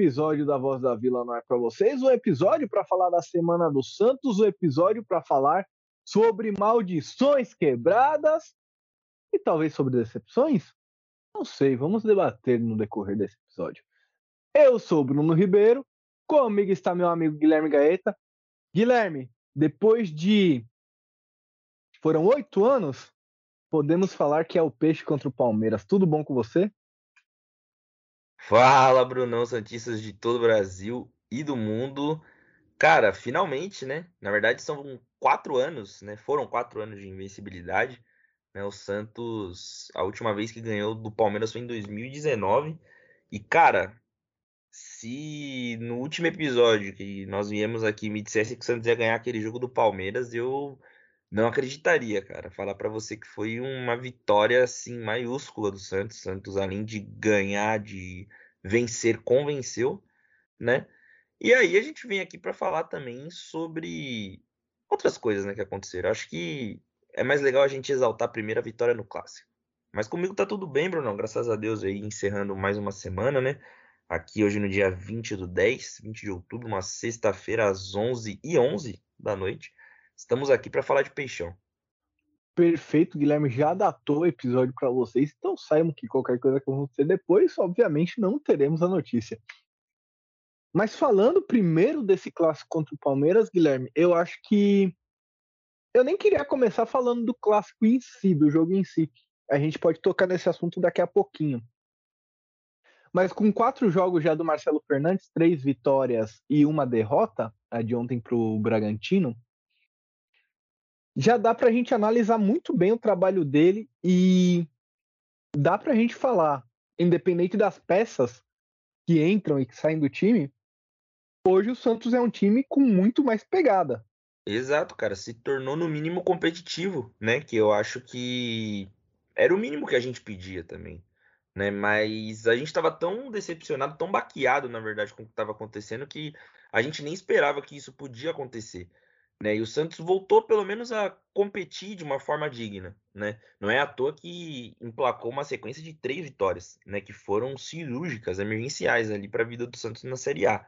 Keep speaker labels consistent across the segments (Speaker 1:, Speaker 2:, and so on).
Speaker 1: Episódio da Voz da Vila não é para vocês, um episódio para falar da Semana do Santos, um episódio para falar sobre maldições quebradas e talvez sobre decepções? Não sei, vamos debater no decorrer desse episódio. Eu sou Bruno Ribeiro, comigo está meu amigo Guilherme Gaeta. Guilherme, depois de. Foram oito anos, podemos falar que é o peixe contra o Palmeiras. Tudo bom com você?
Speaker 2: Fala, Brunão Santistas de todo o Brasil e do mundo. Cara, finalmente, né? Na verdade, são quatro anos, né? Foram quatro anos de invencibilidade. Né? O Santos, a última vez que ganhou do Palmeiras foi em 2019. E, cara, se no último episódio que nós viemos aqui me dissesse que o Santos ia ganhar aquele jogo do Palmeiras, eu não acreditaria, cara. Falar para você que foi uma vitória assim maiúscula do Santos. Santos além de ganhar, de vencer, convenceu, né? E aí a gente vem aqui para falar também sobre outras coisas, né, que aconteceram. Acho que é mais legal a gente exaltar a primeira vitória no clássico. Mas comigo tá tudo bem, Bruno. Graças a Deus aí encerrando mais uma semana, né? Aqui hoje no dia 20 do 10, 20 de outubro, uma sexta-feira às 11 e 11 da noite. Estamos aqui para falar de peixão.
Speaker 1: Perfeito, Guilherme já datou o episódio para vocês, então saibam que qualquer coisa que acontecer depois, obviamente não teremos a notícia. Mas falando primeiro desse clássico contra o Palmeiras, Guilherme, eu acho que eu nem queria começar falando do clássico em si, do jogo em si. A gente pode tocar nesse assunto daqui a pouquinho. Mas com quatro jogos já do Marcelo Fernandes, três vitórias e uma derrota, a de ontem para o Bragantino, já dá para a gente analisar muito bem o trabalho dele e dá para a gente falar, independente das peças que entram e que saem do time, hoje o Santos é um time com muito mais pegada.
Speaker 2: Exato, cara, se tornou no mínimo competitivo, né? Que eu acho que era o mínimo que a gente pedia também, né? Mas a gente estava tão decepcionado, tão baqueado, na verdade, com o que estava acontecendo, que a gente nem esperava que isso podia acontecer. Né? E o Santos voltou pelo menos a competir de uma forma digna, né? Não é à toa que emplacou uma sequência de três vitórias, né? Que foram cirúrgicas, emergenciais ali para a vida do Santos na Série A.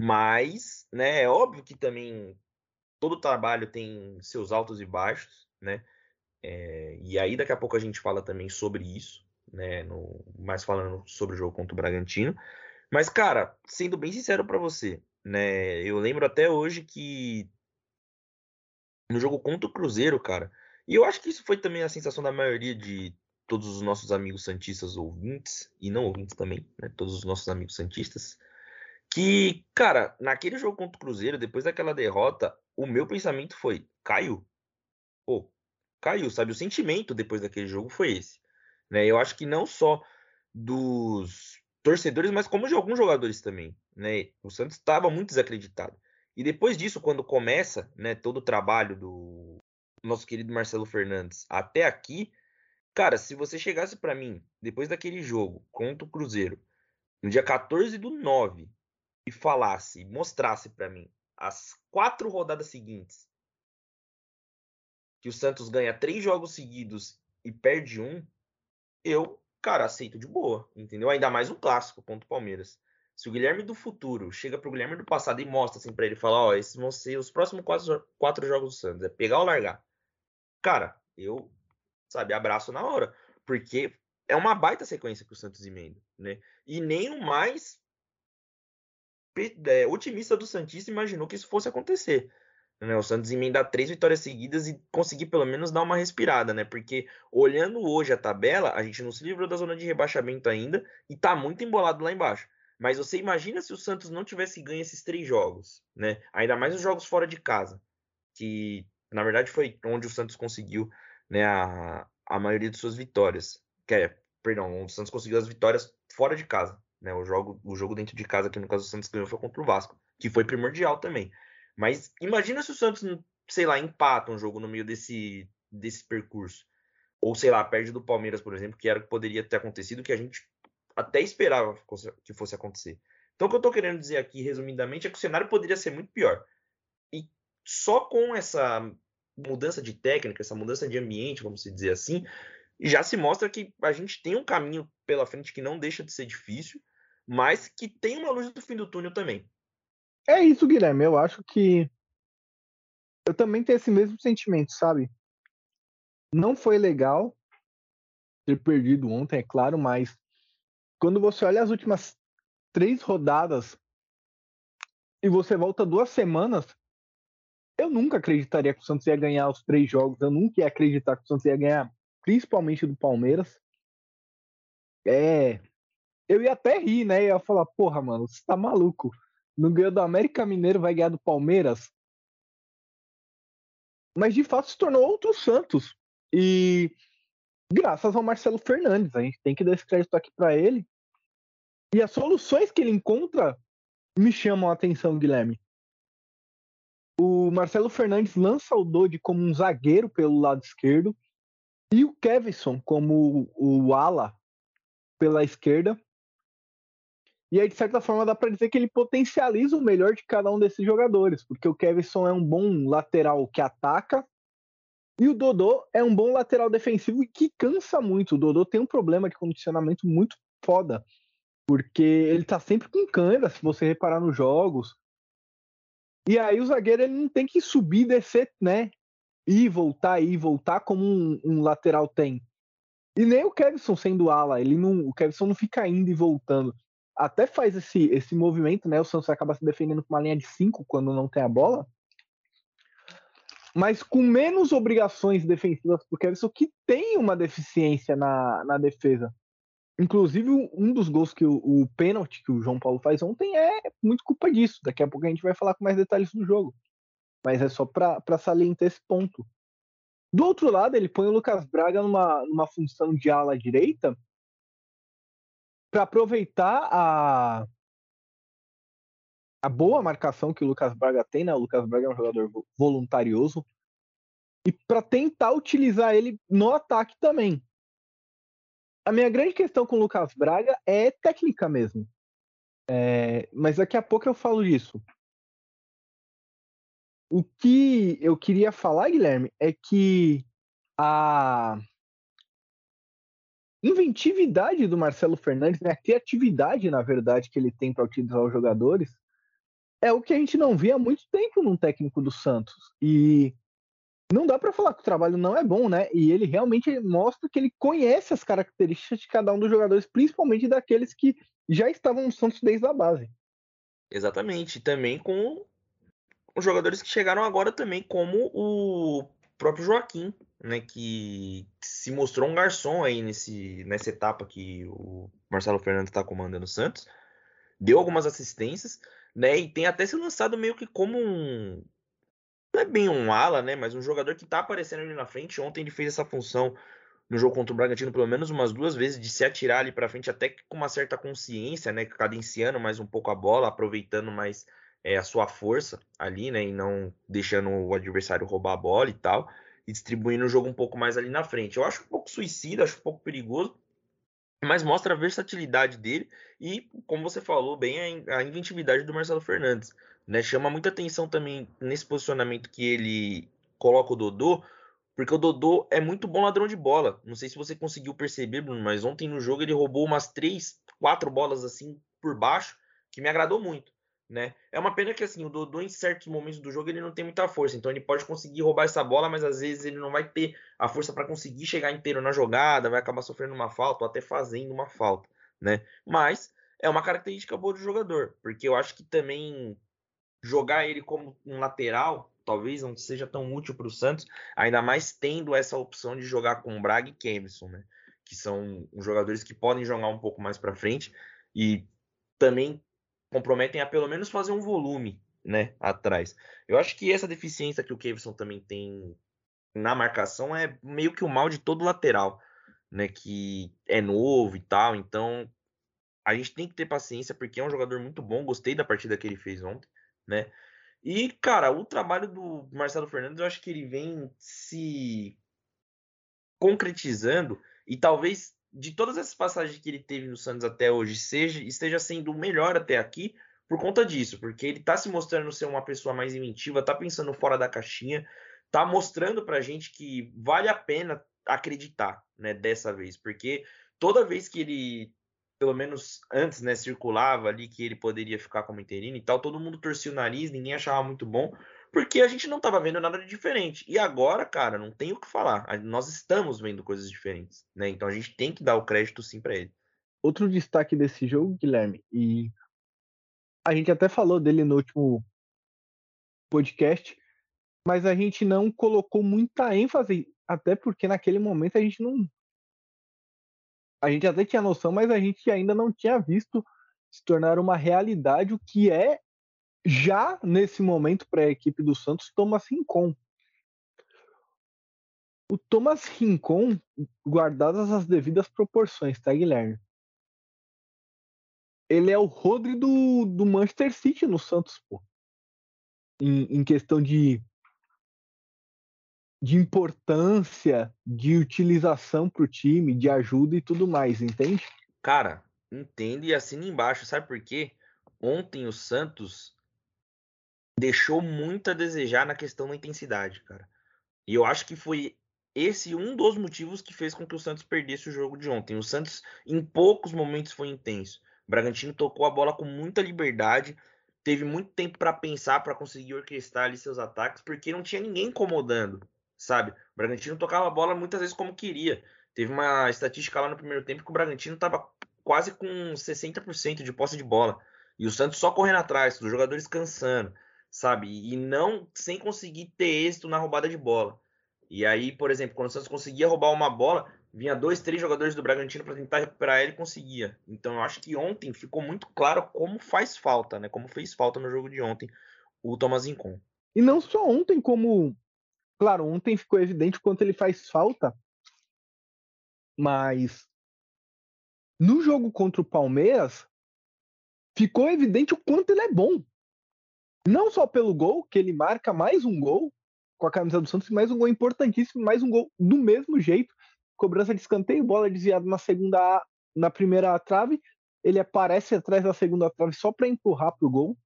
Speaker 2: Mas, né? É óbvio que também todo trabalho tem seus altos e baixos, né? É, e aí daqui a pouco a gente fala também sobre isso, né? No, mais falando sobre o jogo contra o Bragantino. Mas, cara, sendo bem sincero para você, né? Eu lembro até hoje que no jogo contra o Cruzeiro, cara. E eu acho que isso foi também a sensação da maioria de todos os nossos amigos santistas ouvintes, e não ouvintes também, né? Todos os nossos amigos santistas. Que, cara, naquele jogo contra o Cruzeiro, depois daquela derrota, o meu pensamento foi: caiu. Pô, caiu, sabe? O sentimento depois daquele jogo foi esse. Né? Eu acho que não só dos torcedores, mas como de alguns jogadores também. Né? O Santos estava muito desacreditado. E depois disso, quando começa né, todo o trabalho do nosso querido Marcelo Fernandes até aqui, cara, se você chegasse para mim, depois daquele jogo contra o Cruzeiro, no dia 14 do 9, e falasse, mostrasse para mim as quatro rodadas seguintes, que o Santos ganha três jogos seguidos e perde um, eu, cara, aceito de boa, entendeu? Ainda mais um clássico contra o Palmeiras. Se o Guilherme do futuro chega pro Guilherme do passado e mostra assim pra ele, falar, ó, esses vão ser os próximos quatro, quatro jogos do Santos, é pegar ou largar. Cara, eu, sabe, abraço na hora. Porque é uma baita sequência que o Santos emenda, né? E nem o mais é, otimista do Santista imaginou que isso fosse acontecer. Né? O Santos emendar três vitórias seguidas e conseguir pelo menos dar uma respirada, né? Porque olhando hoje a tabela, a gente não se livrou da zona de rebaixamento ainda e tá muito embolado lá embaixo. Mas você imagina se o Santos não tivesse ganho esses três jogos, né? Ainda mais os jogos fora de casa, que na verdade foi onde o Santos conseguiu né, a, a maioria de suas vitórias. Que é, perdão, o Santos conseguiu as vitórias fora de casa. Né? O, jogo, o jogo dentro de casa, que no caso o Santos ganhou, foi contra o Vasco, que foi primordial também. Mas imagina se o Santos, sei lá, empata um jogo no meio desse, desse percurso. Ou, sei lá, perde do Palmeiras, por exemplo, que era o que poderia ter acontecido, que a gente até esperava que fosse acontecer. Então, o que eu estou querendo dizer aqui, resumidamente, é que o cenário poderia ser muito pior. E só com essa mudança de técnica, essa mudança de ambiente, vamos dizer assim, já se mostra que a gente tem um caminho pela frente que não deixa de ser difícil, mas que tem uma luz do fim do túnel também.
Speaker 1: É isso, Guilherme. Eu acho que eu também tenho esse mesmo sentimento, sabe? Não foi legal ter perdido ontem, é claro, mas quando você olha as últimas três rodadas e você volta duas semanas, eu nunca acreditaria que o Santos ia ganhar os três jogos. Eu nunca ia acreditar que o Santos ia ganhar, principalmente do Palmeiras. É. Eu ia até rir, né? Eu ia falar, porra, mano, você tá maluco. Não ganhou do América Mineiro, vai ganhar do Palmeiras. Mas de fato se tornou outro Santos. E graças ao Marcelo Fernandes, a gente tem que dar esse crédito aqui para ele. E as soluções que ele encontra me chamam a atenção, Guilherme. O Marcelo Fernandes lança o Dodi como um zagueiro pelo lado esquerdo e o Kevson como o ala pela esquerda. E aí, de certa forma, dá para dizer que ele potencializa o melhor de cada um desses jogadores, porque o Kevson é um bom lateral que ataca e o Dodô é um bom lateral defensivo e que cansa muito. O Dodô tem um problema de condicionamento muito foda, porque ele tá sempre com câmera, se você reparar nos jogos. E aí o zagueiro ele não tem que subir e descer, né? Ir, voltar, ir, voltar como um, um lateral tem. E nem o Kevson sendo ala, ele não, o Kevson não fica indo e voltando. Até faz esse, esse movimento, né? O Santos acaba se defendendo com uma linha de 5 quando não tem a bola. Mas com menos obrigações defensivas pro Kevson, que tem uma deficiência na, na defesa. Inclusive, um dos gols que o, o pênalti que o João Paulo faz ontem é muito culpa disso. Daqui a pouco a gente vai falar com mais detalhes do jogo. Mas é só para salientar esse ponto. Do outro lado, ele põe o Lucas Braga numa, numa função de ala direita para aproveitar a, a boa marcação que o Lucas Braga tem, né? O Lucas Braga é um jogador voluntarioso. E para tentar utilizar ele no ataque também a minha grande questão com o Lucas Braga é técnica mesmo. É, mas daqui a pouco eu falo disso. O que eu queria falar, Guilherme, é que a inventividade do Marcelo Fernandes, né, a criatividade, na verdade, que ele tem para utilizar os jogadores, é o que a gente não via há muito tempo num técnico do Santos. E não dá para falar que o trabalho não é bom, né? E ele realmente mostra que ele conhece as características de cada um dos jogadores, principalmente daqueles que já estavam no Santos desde a base.
Speaker 2: Exatamente. Também com os jogadores que chegaram agora também, como o próprio Joaquim, né? Que se mostrou um garçom aí nesse, nessa etapa que o Marcelo Fernandes está comandando o Santos. Deu algumas assistências, né? E tem até se lançado meio que como um não é bem um ala, né? Mas um jogador que tá aparecendo ali na frente. Ontem ele fez essa função no jogo contra o Bragantino pelo menos umas duas vezes de se atirar ali para frente, até com uma certa consciência, né? Cadenciando mais um pouco a bola, aproveitando mais é, a sua força ali, né? E não deixando o adversário roubar a bola e tal. E distribuindo o jogo um pouco mais ali na frente. Eu acho um pouco suicida, acho um pouco perigoso. Mas mostra a versatilidade dele e, como você falou bem, a inventividade do Marcelo Fernandes. Né? Chama muita atenção também nesse posicionamento que ele coloca o Dodô, porque o Dodô é muito bom ladrão de bola. Não sei se você conseguiu perceber, Bruno, mas ontem no jogo ele roubou umas três, quatro bolas assim por baixo, que me agradou muito. Né? É uma pena que assim, o Dodô em certos momentos do jogo ele não tem muita força, então ele pode conseguir roubar essa bola, mas às vezes ele não vai ter a força para conseguir chegar inteiro na jogada, vai acabar sofrendo uma falta ou até fazendo uma falta, né? Mas é uma característica boa do jogador, porque eu acho que também jogar ele como um lateral talvez não seja tão útil para o Santos, ainda mais tendo essa opção de jogar com Braga e Kemison, né? Que são jogadores que podem jogar um pouco mais para frente e também comprometem a pelo menos fazer um volume, né, atrás. Eu acho que essa deficiência que o Kevson também tem na marcação é meio que o mal de todo lateral, né, que é novo e tal, então a gente tem que ter paciência porque é um jogador muito bom, gostei da partida que ele fez ontem né? E, cara, o trabalho do Marcelo Fernandes, eu acho que ele vem se concretizando e talvez de todas essas passagens que ele teve no Santos até hoje seja esteja sendo o melhor até aqui por conta disso, porque ele tá se mostrando ser uma pessoa mais inventiva, tá pensando fora da caixinha, tá mostrando pra gente que vale a pena acreditar, né, dessa vez, porque toda vez que ele, pelo menos antes, né, circulava ali que ele poderia ficar como interino e tal, todo mundo torcia o nariz, ninguém achava muito bom, porque a gente não estava vendo nada de diferente. E agora, cara, não tem o que falar. Nós estamos vendo coisas diferentes, né? Então a gente tem que dar o crédito sim para ele.
Speaker 1: Outro destaque desse jogo, Guilherme, e a gente até falou dele no último podcast, mas a gente não colocou muita ênfase, até porque naquele momento a gente não. A gente até tinha noção, mas a gente ainda não tinha visto se tornar uma realidade o que é já nesse momento para a equipe do Santos Thomas Rincon. O Thomas Rincon, guardadas as devidas proporções, tá, Guilherme? Ele é o Rodri do, do Manchester City no Santos, pô. Em, em questão de de importância, de utilização para o time, de ajuda e tudo mais, entende?
Speaker 2: Cara, entendo e assina embaixo. Sabe por quê? Ontem o Santos deixou muito a desejar na questão da intensidade, cara. E eu acho que foi esse um dos motivos que fez com que o Santos perdesse o jogo de ontem. O Santos, em poucos momentos, foi intenso. O Bragantino tocou a bola com muita liberdade, teve muito tempo para pensar, para conseguir orquestrar ali seus ataques, porque não tinha ninguém incomodando sabe? O Bragantino tocava a bola muitas vezes como queria. Teve uma estatística lá no primeiro tempo que o Bragantino estava quase com 60% de posse de bola. E o Santos só correndo atrás, os jogadores cansando, sabe? E não sem conseguir ter êxito na roubada de bola. E aí, por exemplo, quando o Santos conseguia roubar uma bola, vinha dois, três jogadores do Bragantino para tentar recuperar ele e conseguia. Então eu acho que ontem ficou muito claro como faz falta, né? Como fez falta no jogo de ontem o Thomas Incon.
Speaker 1: E não só ontem, como Claro, ontem ficou evidente o quanto ele faz falta, mas no jogo contra o Palmeiras ficou evidente o quanto ele é bom. Não só pelo gol, que ele marca mais um gol com a camisa do Santos, mais um gol importantíssimo, mais um gol do mesmo jeito. Cobrança de escanteio, bola desviada na segunda, na primeira trave, ele aparece atrás da segunda trave só para empurrar pro gol.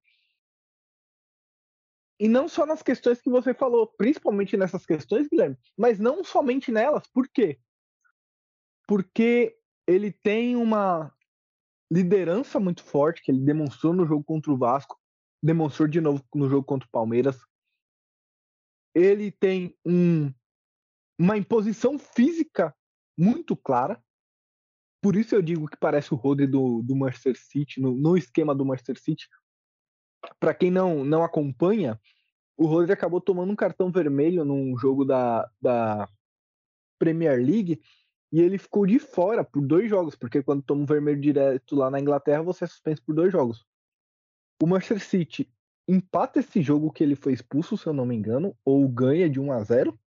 Speaker 1: E não só nas questões que você falou, principalmente nessas questões, Guilherme, mas não somente nelas. Por quê? Porque ele tem uma liderança muito forte que ele demonstrou no jogo contra o Vasco, demonstrou de novo no jogo contra o Palmeiras. Ele tem um, uma imposição física muito clara. Por isso eu digo que parece o Rodri do, do Manchester City, no, no esquema do Manchester City para quem não, não acompanha, o Rodri acabou tomando um cartão vermelho num jogo da, da Premier League e ele ficou de fora por dois jogos, porque quando toma um vermelho direto lá na Inglaterra, você é suspenso por dois jogos. O Manchester City empata esse jogo que ele foi expulso, se eu não me engano, ou ganha de 1 a 0.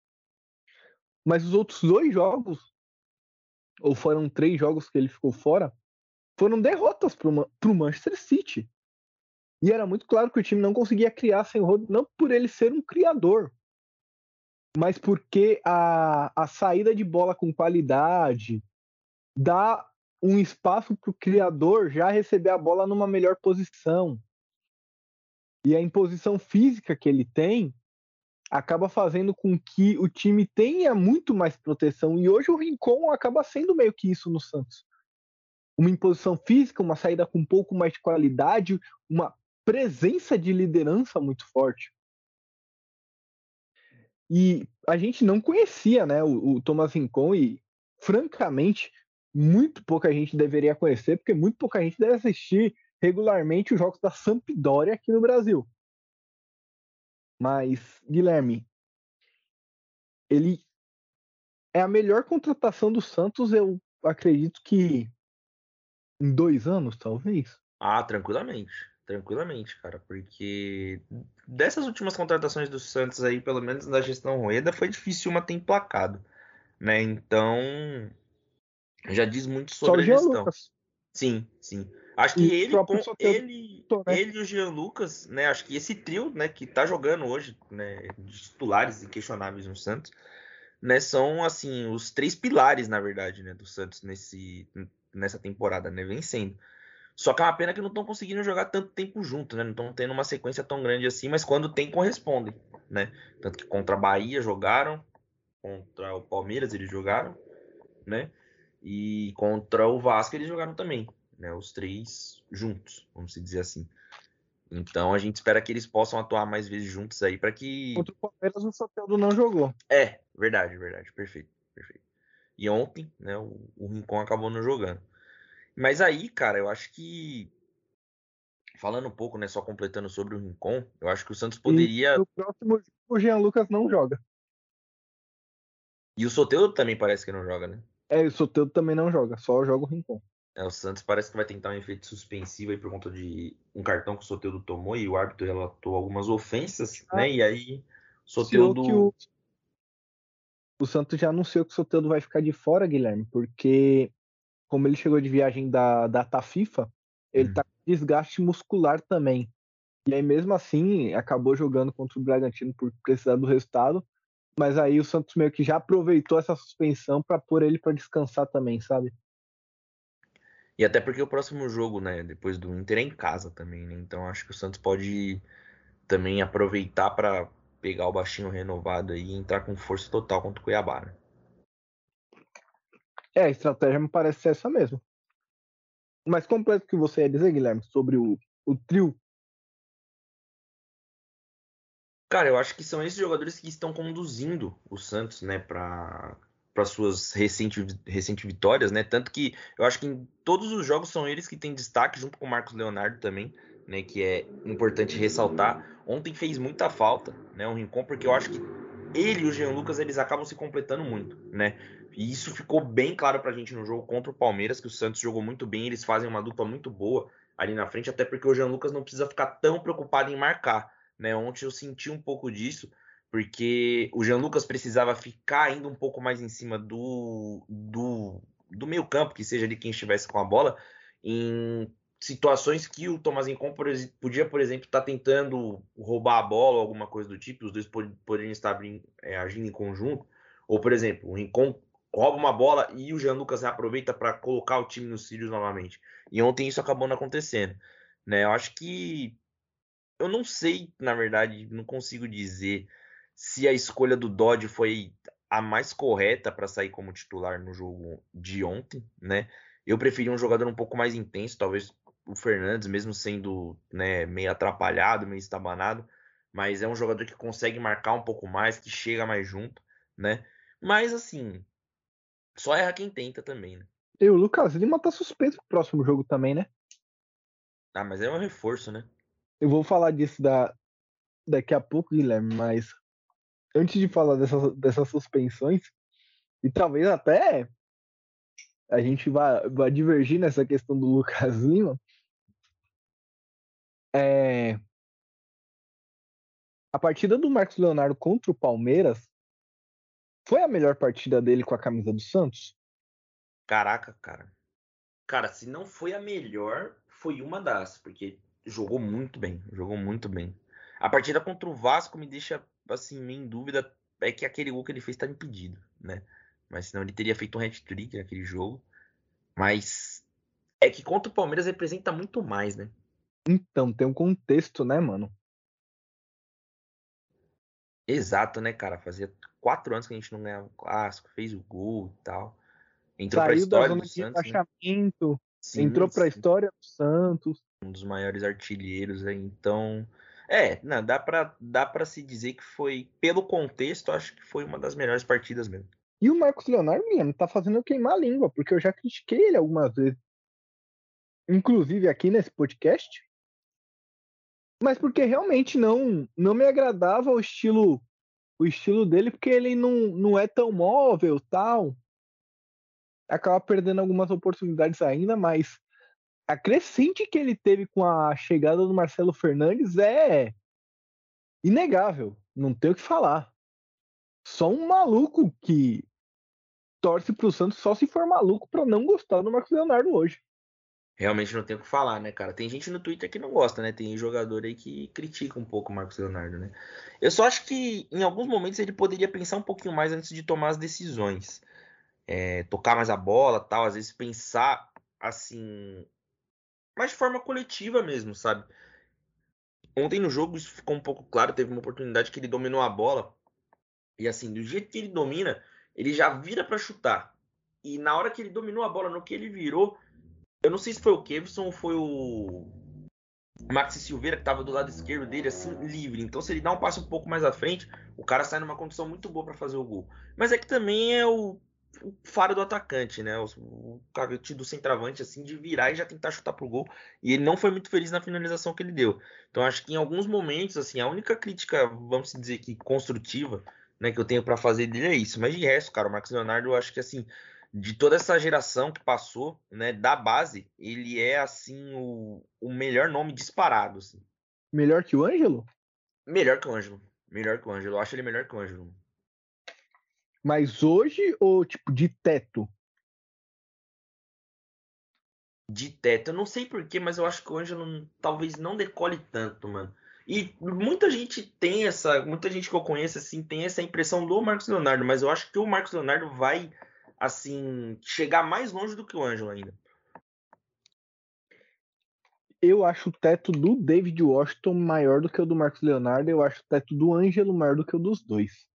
Speaker 1: Mas os outros dois jogos, ou foram três jogos que ele ficou fora, foram derrotas para o Manchester City. E era muito claro que o time não conseguia criar sem o Rodri, não por ele ser um criador, mas porque a, a saída de bola com qualidade dá um espaço para o criador já receber a bola numa melhor posição. E a imposição física que ele tem acaba fazendo com que o time tenha muito mais proteção. E hoje o Rincon acaba sendo meio que isso no Santos. Uma imposição física, uma saída com um pouco mais de qualidade, uma presença de liderança muito forte. E a gente não conhecia né, o, o Thomas Rincon e, francamente, muito pouca gente deveria conhecer, porque muito pouca gente deve assistir regularmente os jogos da Sampdoria aqui no Brasil. Mas, Guilherme, ele é a melhor contratação do Santos, eu acredito que em dois anos, talvez.
Speaker 2: Ah, tranquilamente. Tranquilamente, cara, porque dessas últimas contratações do Santos aí, pelo menos na gestão Rueda, foi difícil uma ter emplacado, né? Então, já diz muito sobre Só a gestão. Lucas. Sim, sim. Acho que e ele, com, ele, né? ele e o Jean Lucas, né? Acho que esse trio, né, que tá jogando hoje, né, de titulares inquestionáveis no Santos, né, são assim os três pilares, na verdade, né, do Santos nesse nessa temporada, né, vencendo. Só que é uma pena que não estão conseguindo jogar tanto tempo junto, né? Não estão tendo uma sequência tão grande assim, mas quando tem, correspondem, né? Tanto que contra a Bahia jogaram, contra o Palmeiras eles jogaram, né? E contra o Vasco eles jogaram também, né? Os três juntos, vamos dizer assim. Então a gente espera que eles possam atuar mais vezes juntos aí para que.
Speaker 1: Contra o Palmeiras o Soteldo não jogou.
Speaker 2: É, verdade, verdade, perfeito, perfeito. E ontem, né, o, o Rincon acabou não jogando. Mas aí, cara, eu acho que falando um pouco, né, só completando sobre o Rincon, eu acho que o Santos poderia. E
Speaker 1: no próximo o Jean Lucas não joga.
Speaker 2: E o Soteldo também parece que não joga, né?
Speaker 1: É, o Soteldo também não joga, só joga o Rincon.
Speaker 2: É, o Santos parece que vai tentar um efeito suspensivo aí por conta de um cartão que o Soteldo tomou e o árbitro relatou algumas ofensas, ah, né? E aí o Soteldo. O,
Speaker 1: o Santos já anunciou que o Soteldo vai ficar de fora, Guilherme, porque como ele chegou de viagem da data FIFA, ele hum. tá com desgaste muscular também. E aí, mesmo assim, acabou jogando contra o Bragantino por precisar do resultado. Mas aí o Santos meio que já aproveitou essa suspensão para pôr ele para descansar também, sabe?
Speaker 2: E até porque o próximo jogo, né, depois do Inter é em casa também, né? Então acho que o Santos pode também aproveitar para pegar o baixinho renovado aí e entrar com força total contra o Cuiabá, né?
Speaker 1: É, a estratégia me parece ser essa mesmo. Mas completo que você ia dizer, Guilherme, sobre o, o trio.
Speaker 2: Cara, eu acho que são esses jogadores que estão conduzindo o Santos, né, para para suas recentes recente vitórias, né? Tanto que eu acho que em todos os jogos são eles que têm destaque, junto com o Marcos Leonardo também, né? Que é importante ressaltar. Ontem fez muita falta, né? O Rincon, porque eu acho que ele e o Jean Lucas eles acabam se completando muito, né? E isso ficou bem claro pra gente no jogo contra o Palmeiras, que o Santos jogou muito bem, eles fazem uma dupla muito boa ali na frente, até porque o Jean Lucas não precisa ficar tão preocupado em marcar, né? Ontem eu senti um pouco disso, porque o Jean Lucas precisava ficar ainda um pouco mais em cima do, do, do meio campo, que seja de quem estivesse com a bola, em situações que o Thomas Incom podia, por exemplo, estar tá tentando roubar a bola ou alguma coisa do tipo, os dois poderiam estar é, agindo em conjunto, ou, por exemplo, o Rincon rouba uma bola e o Jean Lucas aproveita para colocar o time nos cílios novamente. E ontem isso acabou não acontecendo. Né? Eu acho que. Eu não sei, na verdade, não consigo dizer se a escolha do Dodge foi a mais correta para sair como titular no jogo de ontem, né? Eu preferi um jogador um pouco mais intenso, talvez o Fernandes, mesmo sendo né, meio atrapalhado, meio estabanado, mas é um jogador que consegue marcar um pouco mais, que chega mais junto, né? Mas assim, só erra quem tenta também, né?
Speaker 1: E o Lucas Lima tá suspenso pro próximo jogo também, né?
Speaker 2: Ah, mas é um reforço, né?
Speaker 1: Eu vou falar disso da... daqui a pouco, Guilherme, mas antes de falar dessas, dessas suspensões, e talvez até a gente vá, vá divergir nessa questão do Lucas Lima, é, a partida do Marcos Leonardo contra o Palmeiras foi a melhor partida dele com a camisa do Santos?
Speaker 2: Caraca, cara. Cara, se não foi a melhor, foi uma das, porque jogou muito bem, jogou muito bem. A partida contra o Vasco me deixa assim, meio em dúvida é que aquele gol que ele fez tá impedido, né? Mas senão ele teria feito um hat-trick naquele jogo. Mas é que contra o Palmeiras representa muito mais, né?
Speaker 1: Então, tem um contexto, né, mano?
Speaker 2: Exato, né, cara? Fazia quatro anos que a gente não ganhava o clássico, fez o gol e tal. Entrou
Speaker 1: Saiu
Speaker 2: pra história
Speaker 1: da zona
Speaker 2: do
Speaker 1: de
Speaker 2: Santos.
Speaker 1: Né? Sim, entrou pra sim. história do Santos.
Speaker 2: Um dos maiores artilheiros aí, então. É, não, dá pra, dá pra se dizer que foi, pelo contexto, acho que foi uma das melhores partidas mesmo.
Speaker 1: E o Marcos Leonardo, mesmo, tá fazendo eu queimar a língua, porque eu já critiquei ele algumas vezes. Inclusive aqui nesse podcast. Mas porque realmente não, não me agradava o estilo o estilo dele, porque ele não, não é tão móvel tal. Acaba perdendo algumas oportunidades ainda, mas a crescente que ele teve com a chegada do Marcelo Fernandes é inegável, não tem o que falar. Só um maluco que torce pro Santos só se for maluco para não gostar do Marcos Leonardo hoje.
Speaker 2: Realmente não tem o que falar, né, cara? Tem gente no Twitter que não gosta, né? Tem jogador aí que critica um pouco o Marcos Leonardo, né? Eu só acho que em alguns momentos ele poderia pensar um pouquinho mais antes de tomar as decisões. É, tocar mais a bola, tal, às vezes pensar assim mas de forma coletiva mesmo, sabe? Ontem no jogo isso ficou um pouco claro, teve uma oportunidade que ele dominou a bola E assim, do jeito que ele domina, ele já vira para chutar. E na hora que ele dominou a bola, no que ele virou, eu não sei se foi o Kevson ou foi o Maxi Silveira, que estava do lado esquerdo dele, assim, livre. Então, se ele dá um passo um pouco mais à frente, o cara sai numa condição muito boa para fazer o gol. Mas é que também é o, o faro do atacante, né? O, o do centroavante, assim, de virar e já tentar chutar pro gol. E ele não foi muito feliz na finalização que ele deu. Então, acho que em alguns momentos, assim, a única crítica, vamos dizer que construtiva, né, que eu tenho para fazer dele é isso. Mas de resto, cara, o Marcos Leonardo, eu acho que, assim, de toda essa geração que passou, né, da base, ele é assim o, o melhor nome disparado, assim.
Speaker 1: Melhor que o Ângelo?
Speaker 2: Melhor que o Ângelo. Melhor que o Ângelo. Eu acho ele melhor que o Ângelo.
Speaker 1: Mas hoje ou tipo de teto?
Speaker 2: De teto. Eu não sei porquê, mas eu acho que o Ângelo talvez não decole tanto, mano. E muita gente tem essa. Muita gente que eu conheço, assim, tem essa impressão do Marcos Leonardo, mas eu acho que o Marcos Leonardo vai assim, chegar mais longe do que o Ângelo ainda.
Speaker 1: Eu acho o teto do David Washington maior do que o do Marcos Leonardo. Eu acho o teto do Ângelo maior do que o dos dois.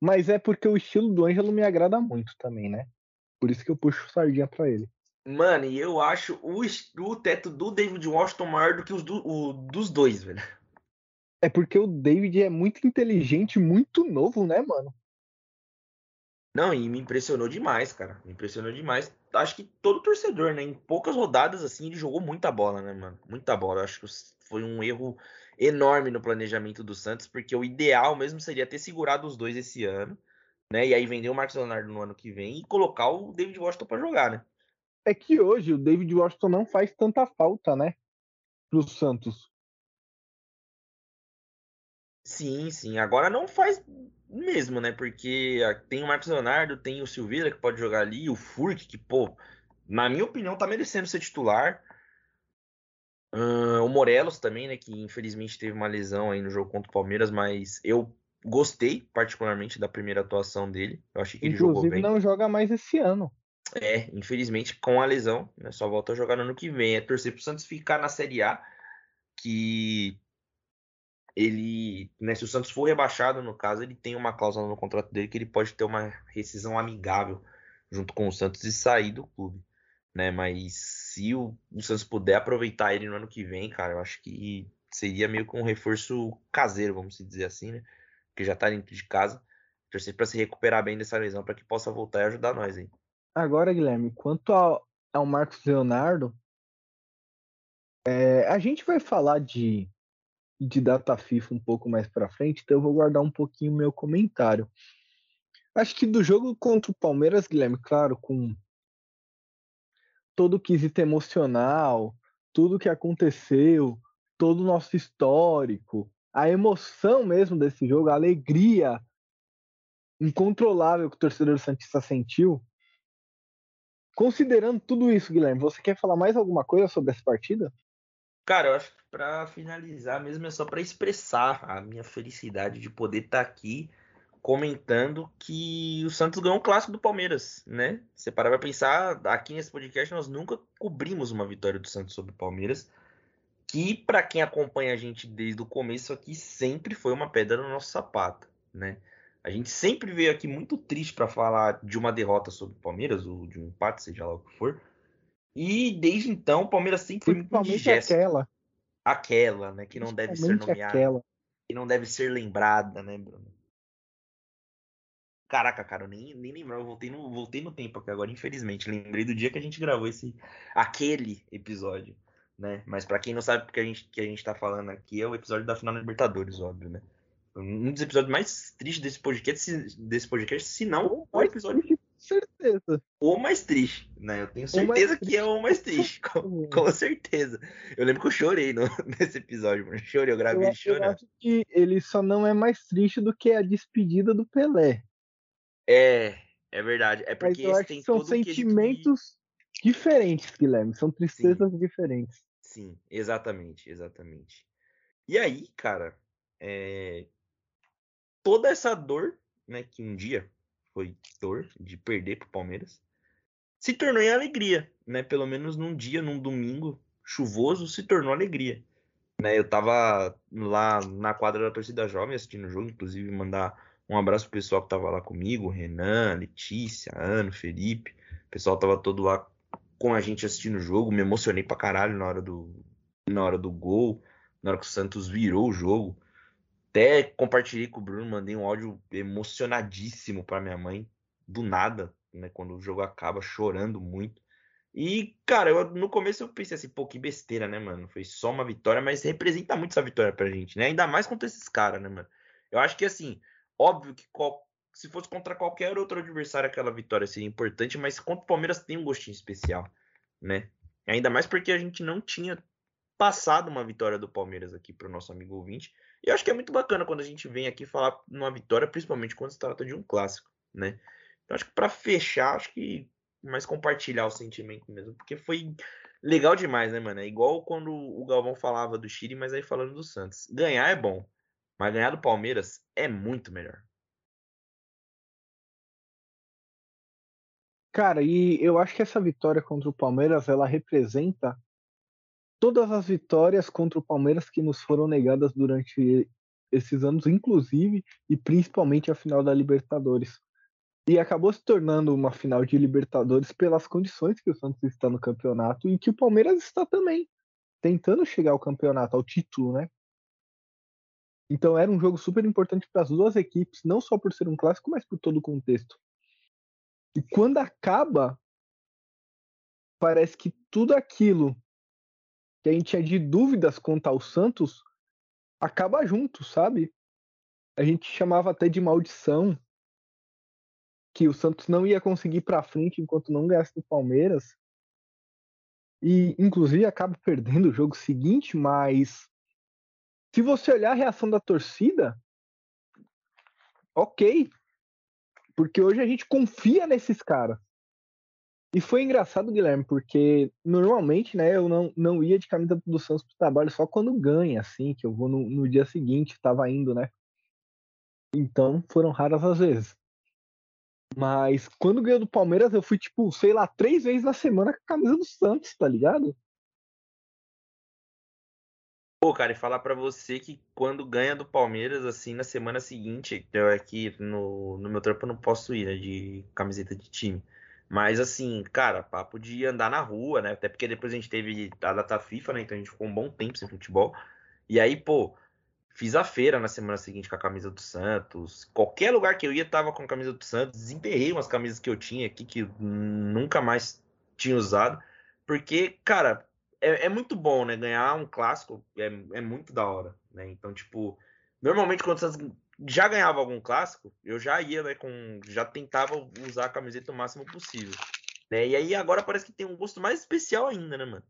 Speaker 1: Mas é porque o estilo do Ângelo me agrada muito também, né? Por isso que eu puxo sardinha pra ele.
Speaker 2: Mano, e eu acho o, o teto do David Washington maior do que os do, o, dos dois, velho.
Speaker 1: É porque o David é muito inteligente, muito novo, né, mano?
Speaker 2: Não, e me impressionou demais, cara. Me impressionou demais. Acho que todo torcedor, né? Em poucas rodadas, assim, ele jogou muita bola, né, mano? Muita bola. Acho que foi um erro enorme no planejamento do Santos, porque o ideal mesmo seria ter segurado os dois esse ano, né? E aí vender o Marcos Leonardo no ano que vem e colocar o David Washington para jogar, né?
Speaker 1: É que hoje o David Washington não faz tanta falta, né? Pro Santos.
Speaker 2: Sim, sim. Agora não faz mesmo, né? Porque tem o Marcos Leonardo, tem o Silveira que pode jogar ali, o Furk, que, pô, na minha opinião, tá merecendo ser titular. Uh, o Morelos também, né? Que infelizmente teve uma lesão aí no jogo contra o Palmeiras, mas eu gostei particularmente da primeira atuação dele. Eu achei que Inclusive, ele jogou bem.
Speaker 1: não joga mais esse ano.
Speaker 2: É, infelizmente com a lesão, né? Só volta a jogar no ano que vem. É torcer pro Santos ficar na Série A, que ele, né, se o Santos for rebaixado, no caso, ele tem uma cláusula no contrato dele que ele pode ter uma rescisão amigável junto com o Santos e sair do clube, né? Mas se o, o Santos puder aproveitar ele no ano que vem, cara, eu acho que seria meio que um reforço caseiro, vamos dizer assim, né? Porque já tá dentro de casa. Torcer para se recuperar bem dessa lesão para que possa voltar e ajudar nós aí.
Speaker 1: Agora, Guilherme, quanto ao, ao Marcos Leonardo, é, a gente vai falar de de data FIFA um pouco mais para frente, então eu vou guardar um pouquinho meu comentário. Acho que do jogo contra o Palmeiras, Guilherme, claro, com todo o quesito emocional, tudo que aconteceu, todo o nosso histórico, a emoção mesmo desse jogo, a alegria incontrolável que o torcedor Santista sentiu. Considerando tudo isso, Guilherme, você quer falar mais alguma coisa sobre essa partida?
Speaker 2: Cara, eu acho que para finalizar mesmo é só para expressar a minha felicidade de poder estar tá aqui comentando que o Santos ganhou um clássico do Palmeiras, né? Você parar pra pensar, aqui nesse podcast nós nunca cobrimos uma vitória do Santos sobre o Palmeiras, que para quem acompanha a gente desde o começo aqui sempre foi uma pedra no nosso sapato, né? A gente sempre veio aqui muito triste para falar de uma derrota sobre o Palmeiras ou de um empate, seja lá o que for. E desde então o Palmeiras sempre foi muito
Speaker 1: indigesto. aquela.
Speaker 2: Aquela, né? Que não deve ser nomeada. Aquela. Que não deve ser lembrada, né, Bruno? Caraca, cara, eu nem, nem lembro. Eu voltei no, voltei no tempo aqui agora, infelizmente. Lembrei do dia que a gente gravou esse aquele episódio, né? Mas para quem não sabe porque a gente que a gente tá falando aqui é o episódio da final da Libertadores, óbvio, né? Um dos episódios mais tristes desse podcast, desse podcast, se não o episódio
Speaker 1: certeza.
Speaker 2: O mais triste, né? Eu tenho certeza que é o mais triste, com, com, certeza. Eu lembro que eu chorei no, nesse episódio, mano. Chorei, eu gravei
Speaker 1: eu,
Speaker 2: chorando.
Speaker 1: Eu acho que ele só não é mais triste do que a despedida do Pelé.
Speaker 2: É, é verdade. É porque
Speaker 1: acho que são sentimentos diferentes, Guilherme. São tristezas Sim. diferentes.
Speaker 2: Sim, exatamente, exatamente. E aí, cara, é... toda essa dor, né, que um dia foi dor de perder para o Palmeiras, se tornou em alegria, né? Pelo menos num dia, num domingo chuvoso, se tornou alegria. Né? Eu tava lá na quadra da torcida jovem assistindo o jogo, inclusive mandar Um abraço pro pessoal que tava lá comigo, Renan, Letícia, Ano, Felipe. O pessoal tava todo lá com a gente assistindo o jogo. Me emocionei pra caralho na hora do, na hora do gol, na hora que o Santos virou o jogo. Até compartilhei com o Bruno, mandei um áudio emocionadíssimo para minha mãe, do nada, né? Quando o jogo acaba, chorando muito. E, cara, eu, no começo eu pensei assim, pô, que besteira, né, mano? Foi só uma vitória, mas representa muito essa vitória pra gente, né? Ainda mais contra esses caras, né, mano? Eu acho que, assim, óbvio que qual, se fosse contra qualquer outro adversário, aquela vitória seria importante, mas contra o Palmeiras tem um gostinho especial, né? Ainda mais porque a gente não tinha passado uma vitória do Palmeiras aqui pro nosso amigo ouvinte. E eu acho que é muito bacana quando a gente vem aqui falar numa vitória, principalmente quando se trata de um clássico, né? Então acho que para fechar, acho que mais compartilhar o sentimento mesmo, porque foi legal demais, né, mano? É igual quando o Galvão falava do Chile, mas aí falando do Santos. Ganhar é bom, mas ganhar do Palmeiras é muito melhor.
Speaker 1: Cara, e eu acho que essa vitória contra o Palmeiras, ela representa todas as vitórias contra o Palmeiras que nos foram negadas durante esses anos, inclusive e principalmente a final da Libertadores. E acabou se tornando uma final de Libertadores pelas condições que o Santos está no campeonato e que o Palmeiras está também tentando chegar ao campeonato, ao título, né? Então era um jogo super importante para as duas equipes, não só por ser um clássico, mas por todo o contexto. E quando acaba, parece que tudo aquilo que a gente tinha de dúvidas quanto ao Santos acaba junto, sabe? A gente chamava até de maldição que o Santos não ia conseguir para frente enquanto não ganhasse do Palmeiras. E inclusive acaba perdendo o jogo seguinte, mas se você olhar a reação da torcida, OK. Porque hoje a gente confia nesses caras. E foi engraçado, Guilherme, porque normalmente, né, eu não, não ia de camisa do Santos pro trabalho só quando ganha, assim, que eu vou no, no dia seguinte, tava indo, né? Então foram raras as vezes. Mas quando ganhou do Palmeiras, eu fui, tipo, sei lá, três vezes na semana com a camisa do Santos, tá ligado?
Speaker 2: Pô, cara, e falar para você que quando ganha do Palmeiras, assim, na semana seguinte, eu aqui no, no meu trampo eu não posso ir, né, de camiseta de time. Mas, assim, cara, papo de andar na rua, né? Até porque depois a gente teve a data FIFA, né? Então a gente ficou um bom tempo sem futebol. E aí, pô, Fiz a feira na semana seguinte com a camisa do Santos. Qualquer lugar que eu ia tava com a camisa do Santos. Desenterrei umas camisas que eu tinha aqui que nunca mais tinha usado. Porque, cara, é, é muito bom, né? Ganhar um clássico é, é muito da hora, né? Então, tipo, normalmente quando o Santos já ganhava algum clássico, eu já ia, né, com. Já tentava usar a camiseta o máximo possível. Né? E aí agora parece que tem um gosto mais especial ainda, né, mano?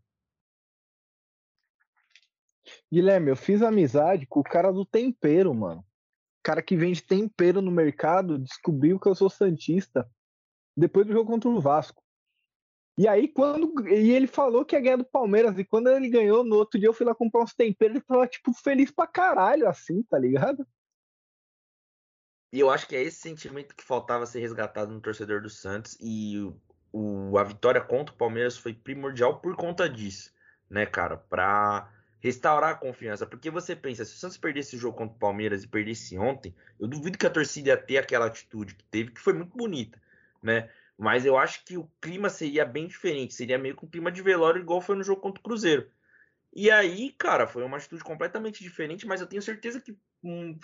Speaker 1: Guilherme, eu fiz amizade com o cara do tempero, mano. Cara que vende tempero no mercado descobriu que eu sou santista depois do jogo contra o Vasco. E aí, quando. E ele falou que ia ganhar do Palmeiras. E quando ele ganhou, no outro dia eu fui lá comprar uns temperos. Ele tava, tipo, feliz pra caralho, assim, tá ligado?
Speaker 2: E eu acho que é esse sentimento que faltava ser resgatado no torcedor do Santos. E o, a vitória contra o Palmeiras foi primordial por conta disso, né, cara? Pra restaurar a confiança. Porque você pensa, se o Santos perdesse o jogo contra o Palmeiras e perdesse ontem, eu duvido que a torcida ia ter aquela atitude que teve, que foi muito bonita, né? Mas eu acho que o clima seria bem diferente, seria meio que um clima de velório, igual foi no jogo contra o Cruzeiro. E aí, cara, foi uma atitude completamente diferente, mas eu tenho certeza que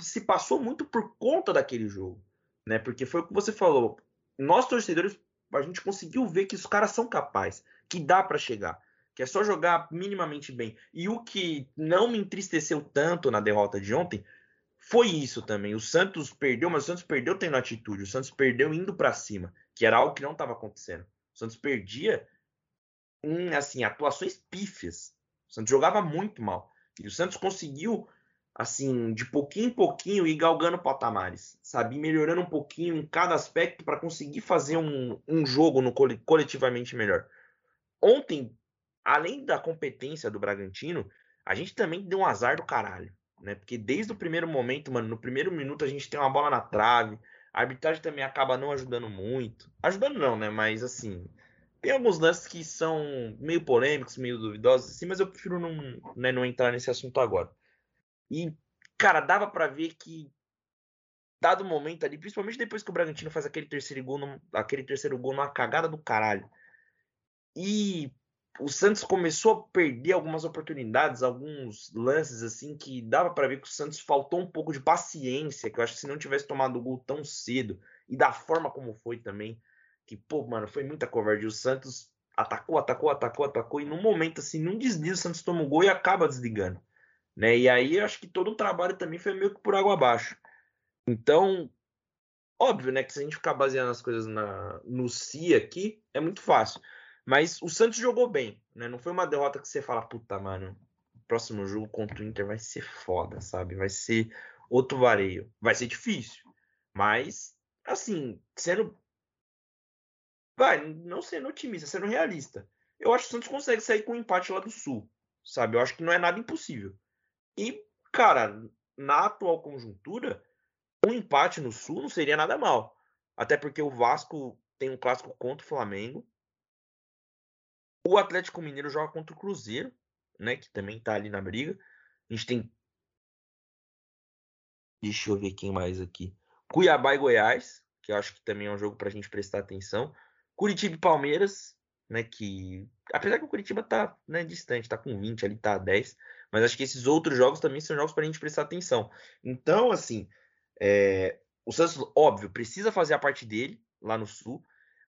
Speaker 2: se passou muito por conta daquele jogo, né? Porque foi o que você falou. Nós torcedores, a gente conseguiu ver que os caras são capazes, que dá para chegar que é só jogar minimamente bem. E o que não me entristeceu tanto na derrota de ontem foi isso também. O Santos perdeu, mas o Santos perdeu tendo atitude. O Santos perdeu indo para cima, que era algo que não estava acontecendo. O Santos perdia em assim atuações pífias. O Santos jogava muito mal. E o Santos conseguiu assim, de pouquinho em pouquinho ir galgando patamares, sabe? Melhorando um pouquinho em cada aspecto para conseguir fazer um, um jogo no coletivamente melhor. Ontem além da competência do Bragantino, a gente também deu um azar do caralho, né? Porque desde o primeiro momento, mano, no primeiro minuto a gente tem uma bola na trave, a arbitragem também acaba não ajudando muito. Ajudando não, né? Mas assim, tem alguns lances que são meio polêmicos, meio duvidosos, assim, mas eu prefiro não, né, não entrar nesse assunto agora. E, cara, dava para ver que dado momento ali, principalmente depois que o Bragantino faz aquele terceiro gol, num, aquele terceiro gol numa cagada do caralho. E o Santos começou a perder algumas oportunidades, alguns lances assim que dava para ver que o Santos faltou um pouco de paciência, que eu acho que se não tivesse tomado o gol tão cedo e da forma como foi também, que pô, mano, foi muita covardia. O Santos atacou, atacou, atacou, atacou e num momento assim, num deslize o Santos toma o gol e acaba desligando, né? E aí eu acho que todo o trabalho também foi meio que por água abaixo. Então, óbvio, né, que se a gente ficar baseando as coisas na no si aqui, é muito fácil. Mas o Santos jogou bem, né? Não foi uma derrota que você fala, puta, mano, próximo jogo contra o Inter vai ser foda, sabe? Vai ser outro vareio. Vai ser difícil. Mas, assim, sendo. Vai, não sendo otimista, sendo realista. Eu acho que o Santos consegue sair com um empate lá do Sul, sabe? Eu acho que não é nada impossível. E, cara, na atual conjuntura, um empate no Sul não seria nada mal. Até porque o Vasco tem um clássico contra o Flamengo. O Atlético Mineiro joga contra o Cruzeiro, né? Que também tá ali na briga. A gente tem. Deixa eu ver quem mais aqui. Cuiabá e Goiás, que eu acho que também é um jogo pra gente prestar atenção. Curitiba e Palmeiras, né? Que. Apesar que o Curitiba tá né, distante, tá com 20, ali tá 10. Mas acho que esses outros jogos também são jogos pra gente prestar atenção. Então, assim. É... O Santos, óbvio, precisa fazer a parte dele lá no Sul.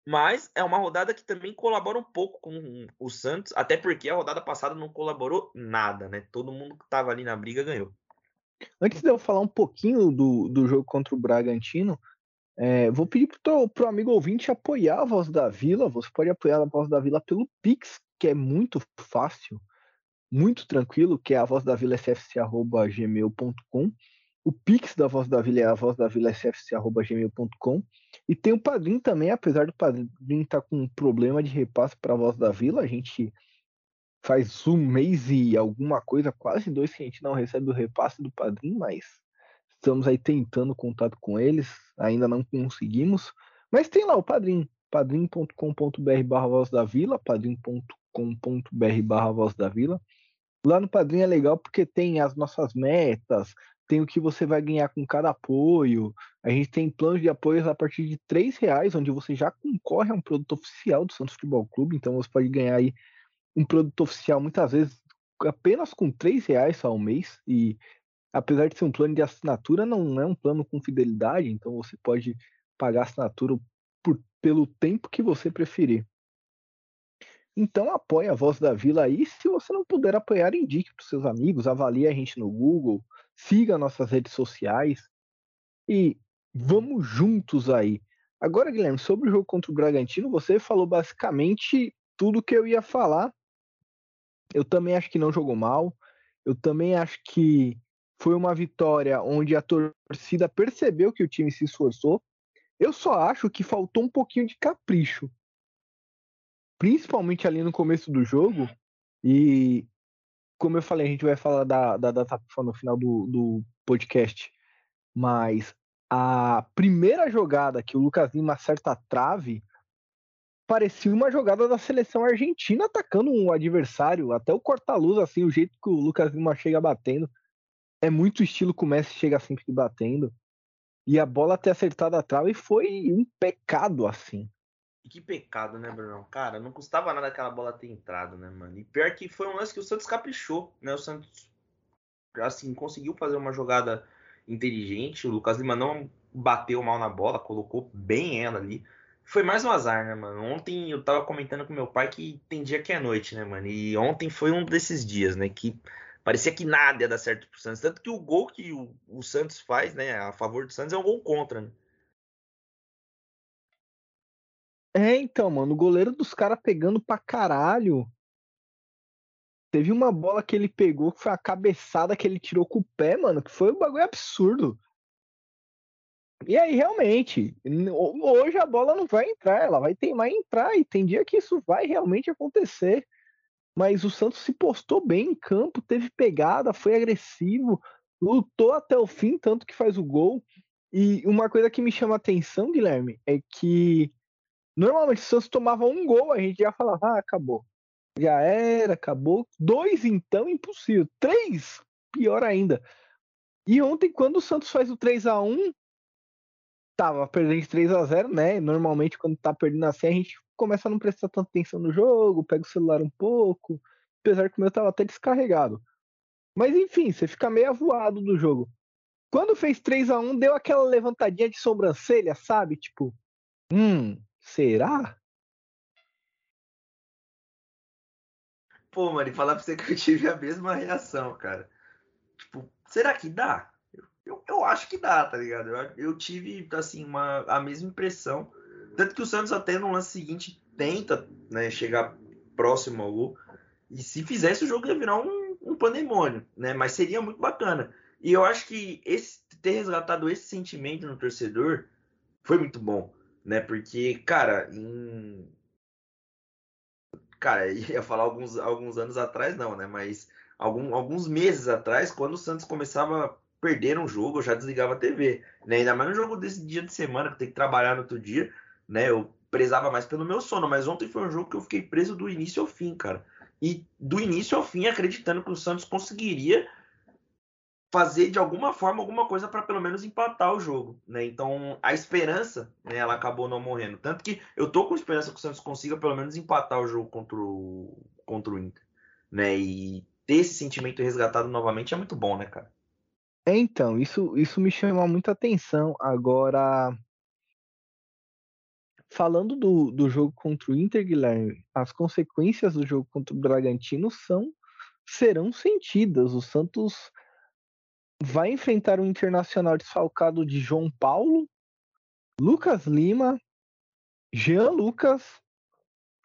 Speaker 2: Mas é uma rodada que também colabora um pouco com o Santos, até porque a rodada passada não colaborou nada, né? Todo mundo que estava ali na briga ganhou.
Speaker 1: Antes de eu falar um pouquinho do, do jogo contra o Bragantino, é, vou pedir pro, pro amigo ouvinte apoiar a Voz da Vila. Você pode apoiar a Voz da Vila pelo Pix, que é muito fácil, muito tranquilo, que é a voz da Vila sfc.gmail.com. O Pix da Voz da Vila é a voz da Vila sfc.gmail.com. E tem o Padrim também, apesar do Padrim estar tá com um problema de repasse para a Voz da Vila, a gente faz um mês e alguma coisa, quase dois, que a gente não recebe o repasse do Padrim, mas estamos aí tentando contato com eles, ainda não conseguimos. Mas tem lá o Padrim, padrim.com.br barra Voz da Vila, padrim.com.br barra Voz da Vila. Lá no Padrim é legal porque tem as nossas metas, tem o que você vai ganhar com cada apoio. A gente tem planos de apoios a partir de três reais, onde você já concorre a um produto oficial do Santos Futebol Clube. Então você pode ganhar aí um produto oficial muitas vezes apenas com três reais só ao mês. E apesar de ser um plano de assinatura, não é um plano com fidelidade. Então você pode pagar a assinatura por, pelo tempo que você preferir. Então apoie a Voz da Vila aí. Se você não puder apoiar, indique para seus amigos, avalie a gente no Google, siga nossas redes sociais e vamos juntos aí. Agora, Guilherme, sobre o jogo contra o Bragantino, você falou basicamente tudo que eu ia falar. Eu também acho que não jogou mal. Eu também acho que foi uma vitória onde a torcida percebeu que o time se esforçou. Eu só acho que faltou um pouquinho de capricho. Principalmente ali no começo do jogo. E como eu falei, a gente vai falar da, da data no final do, do podcast, mas a primeira jogada que o Lucas Lima acerta a trave parecia uma jogada da seleção argentina atacando um adversário, até o corta-luz, assim, o jeito que o Lucas Lima chega batendo. É muito estilo que o Messi chega sempre batendo. E a bola ter acertado a trave foi um pecado, assim.
Speaker 2: E que pecado, né, Bruno? Cara, não custava nada aquela bola ter entrado, né, mano? E pior que foi um lance que o Santos caprichou, né? O Santos, assim, conseguiu fazer uma jogada inteligente. O Lucas Lima não bateu mal na bola, colocou bem ela ali. Foi mais um azar, né, mano? Ontem eu tava comentando com meu pai que tem dia que é noite, né, mano? E ontem foi um desses dias, né, que parecia que nada ia dar certo pro Santos. Tanto que o gol que o, o Santos faz, né, a favor do Santos é um gol contra, né?
Speaker 1: É, então, mano, o goleiro dos caras pegando pra caralho. Teve uma bola que ele pegou, que foi a cabeçada que ele tirou com o pé, mano, que foi um bagulho absurdo. E aí, realmente, hoje a bola não vai entrar, ela vai teimar em entrar, e tem dia que isso vai realmente acontecer. Mas o Santos se postou bem em campo, teve pegada, foi agressivo, lutou até o fim, tanto que faz o gol. E uma coisa que me chama atenção, Guilherme, é que Normalmente, se o Santos tomava um gol, a gente já falava, ah, acabou. Já era, acabou. Dois, então, impossível. Três, pior ainda. E ontem, quando o Santos faz o 3 a 1 tava perdendo de 3 a 0 né? Normalmente, quando tá perdendo assim, a gente começa a não prestar tanta atenção no jogo, pega o celular um pouco, apesar que o meu tava até descarregado. Mas enfim, você fica meio avoado do jogo. Quando fez 3 a 1 deu aquela levantadinha de sobrancelha, sabe? Tipo, hum, será?
Speaker 2: Pô, mano, e falar pra você que eu tive a mesma reação, cara. Tipo, será que dá? Eu, eu acho que dá, tá ligado? Eu, eu tive, assim, uma, a mesma impressão. Tanto que o Santos até no lance seguinte tenta né, chegar próximo ao gol. E se fizesse o jogo ia virar um, um pandemônio, né? Mas seria muito bacana. E eu acho que esse, ter resgatado esse sentimento no torcedor foi muito bom, né? Porque, cara, em... Cara, ia falar alguns, alguns anos atrás, não, né? Mas algum, alguns meses atrás, quando o Santos começava a perder um jogo, eu já desligava a TV. Né? Ainda mais no jogo desse dia de semana, que tem que trabalhar no outro dia, né? Eu prezava mais pelo meu sono, mas ontem foi um jogo que eu fiquei preso do início ao fim, cara. E do início ao fim, acreditando que o Santos conseguiria fazer de alguma forma alguma coisa para pelo menos empatar o jogo, né? Então a esperança, né, ela acabou não morrendo. Tanto que eu tô com esperança que o Santos consiga pelo menos empatar o jogo contra o, contra o Inter, né? E ter esse sentimento resgatado novamente é muito bom, né, cara?
Speaker 1: É, então, isso, isso me chama muita atenção. Agora, falando do, do jogo contra o Inter, Guilherme, as consequências do jogo contra o Bragantino são serão sentidas. O Santos vai enfrentar o Internacional desfalcado de João Paulo, Lucas Lima, Jean Lucas,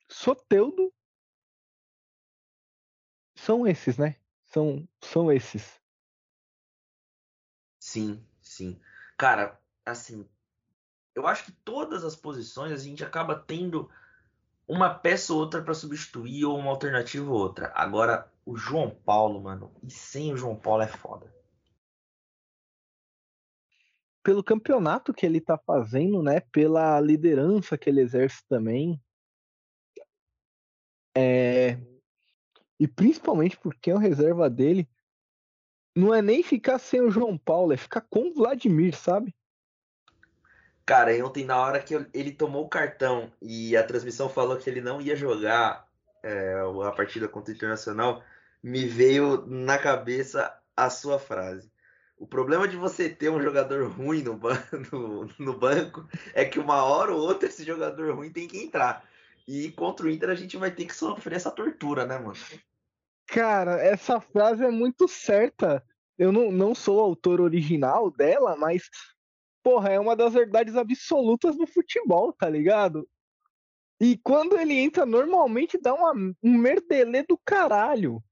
Speaker 1: Soteudo. São esses, né? São, são esses.
Speaker 2: Sim, sim. Cara, assim, eu acho que todas as posições a gente acaba tendo uma peça ou outra para substituir ou uma alternativa ou outra. Agora, o João Paulo, mano, e sem o João Paulo é foda.
Speaker 1: Pelo campeonato que ele tá fazendo, né? Pela liderança que ele exerce também. É... E principalmente porque é o reserva dele. Não é nem ficar sem o João Paulo, é ficar com o Vladimir, sabe?
Speaker 2: Cara, ontem na hora que ele tomou o cartão e a transmissão falou que ele não ia jogar é, a partida contra o Internacional, me veio na cabeça a sua frase. O problema de você ter um jogador ruim no, ban no, no, banco é que uma hora ou outra esse jogador ruim tem que entrar. E contra o Inter a gente vai ter que sofrer essa tortura, né, mano?
Speaker 1: Cara, essa frase é muito certa. Eu não, não sou autor original dela, mas porra, é uma das verdades absolutas do futebol, tá ligado? E quando ele entra, normalmente dá uma, um merdelê do caralho.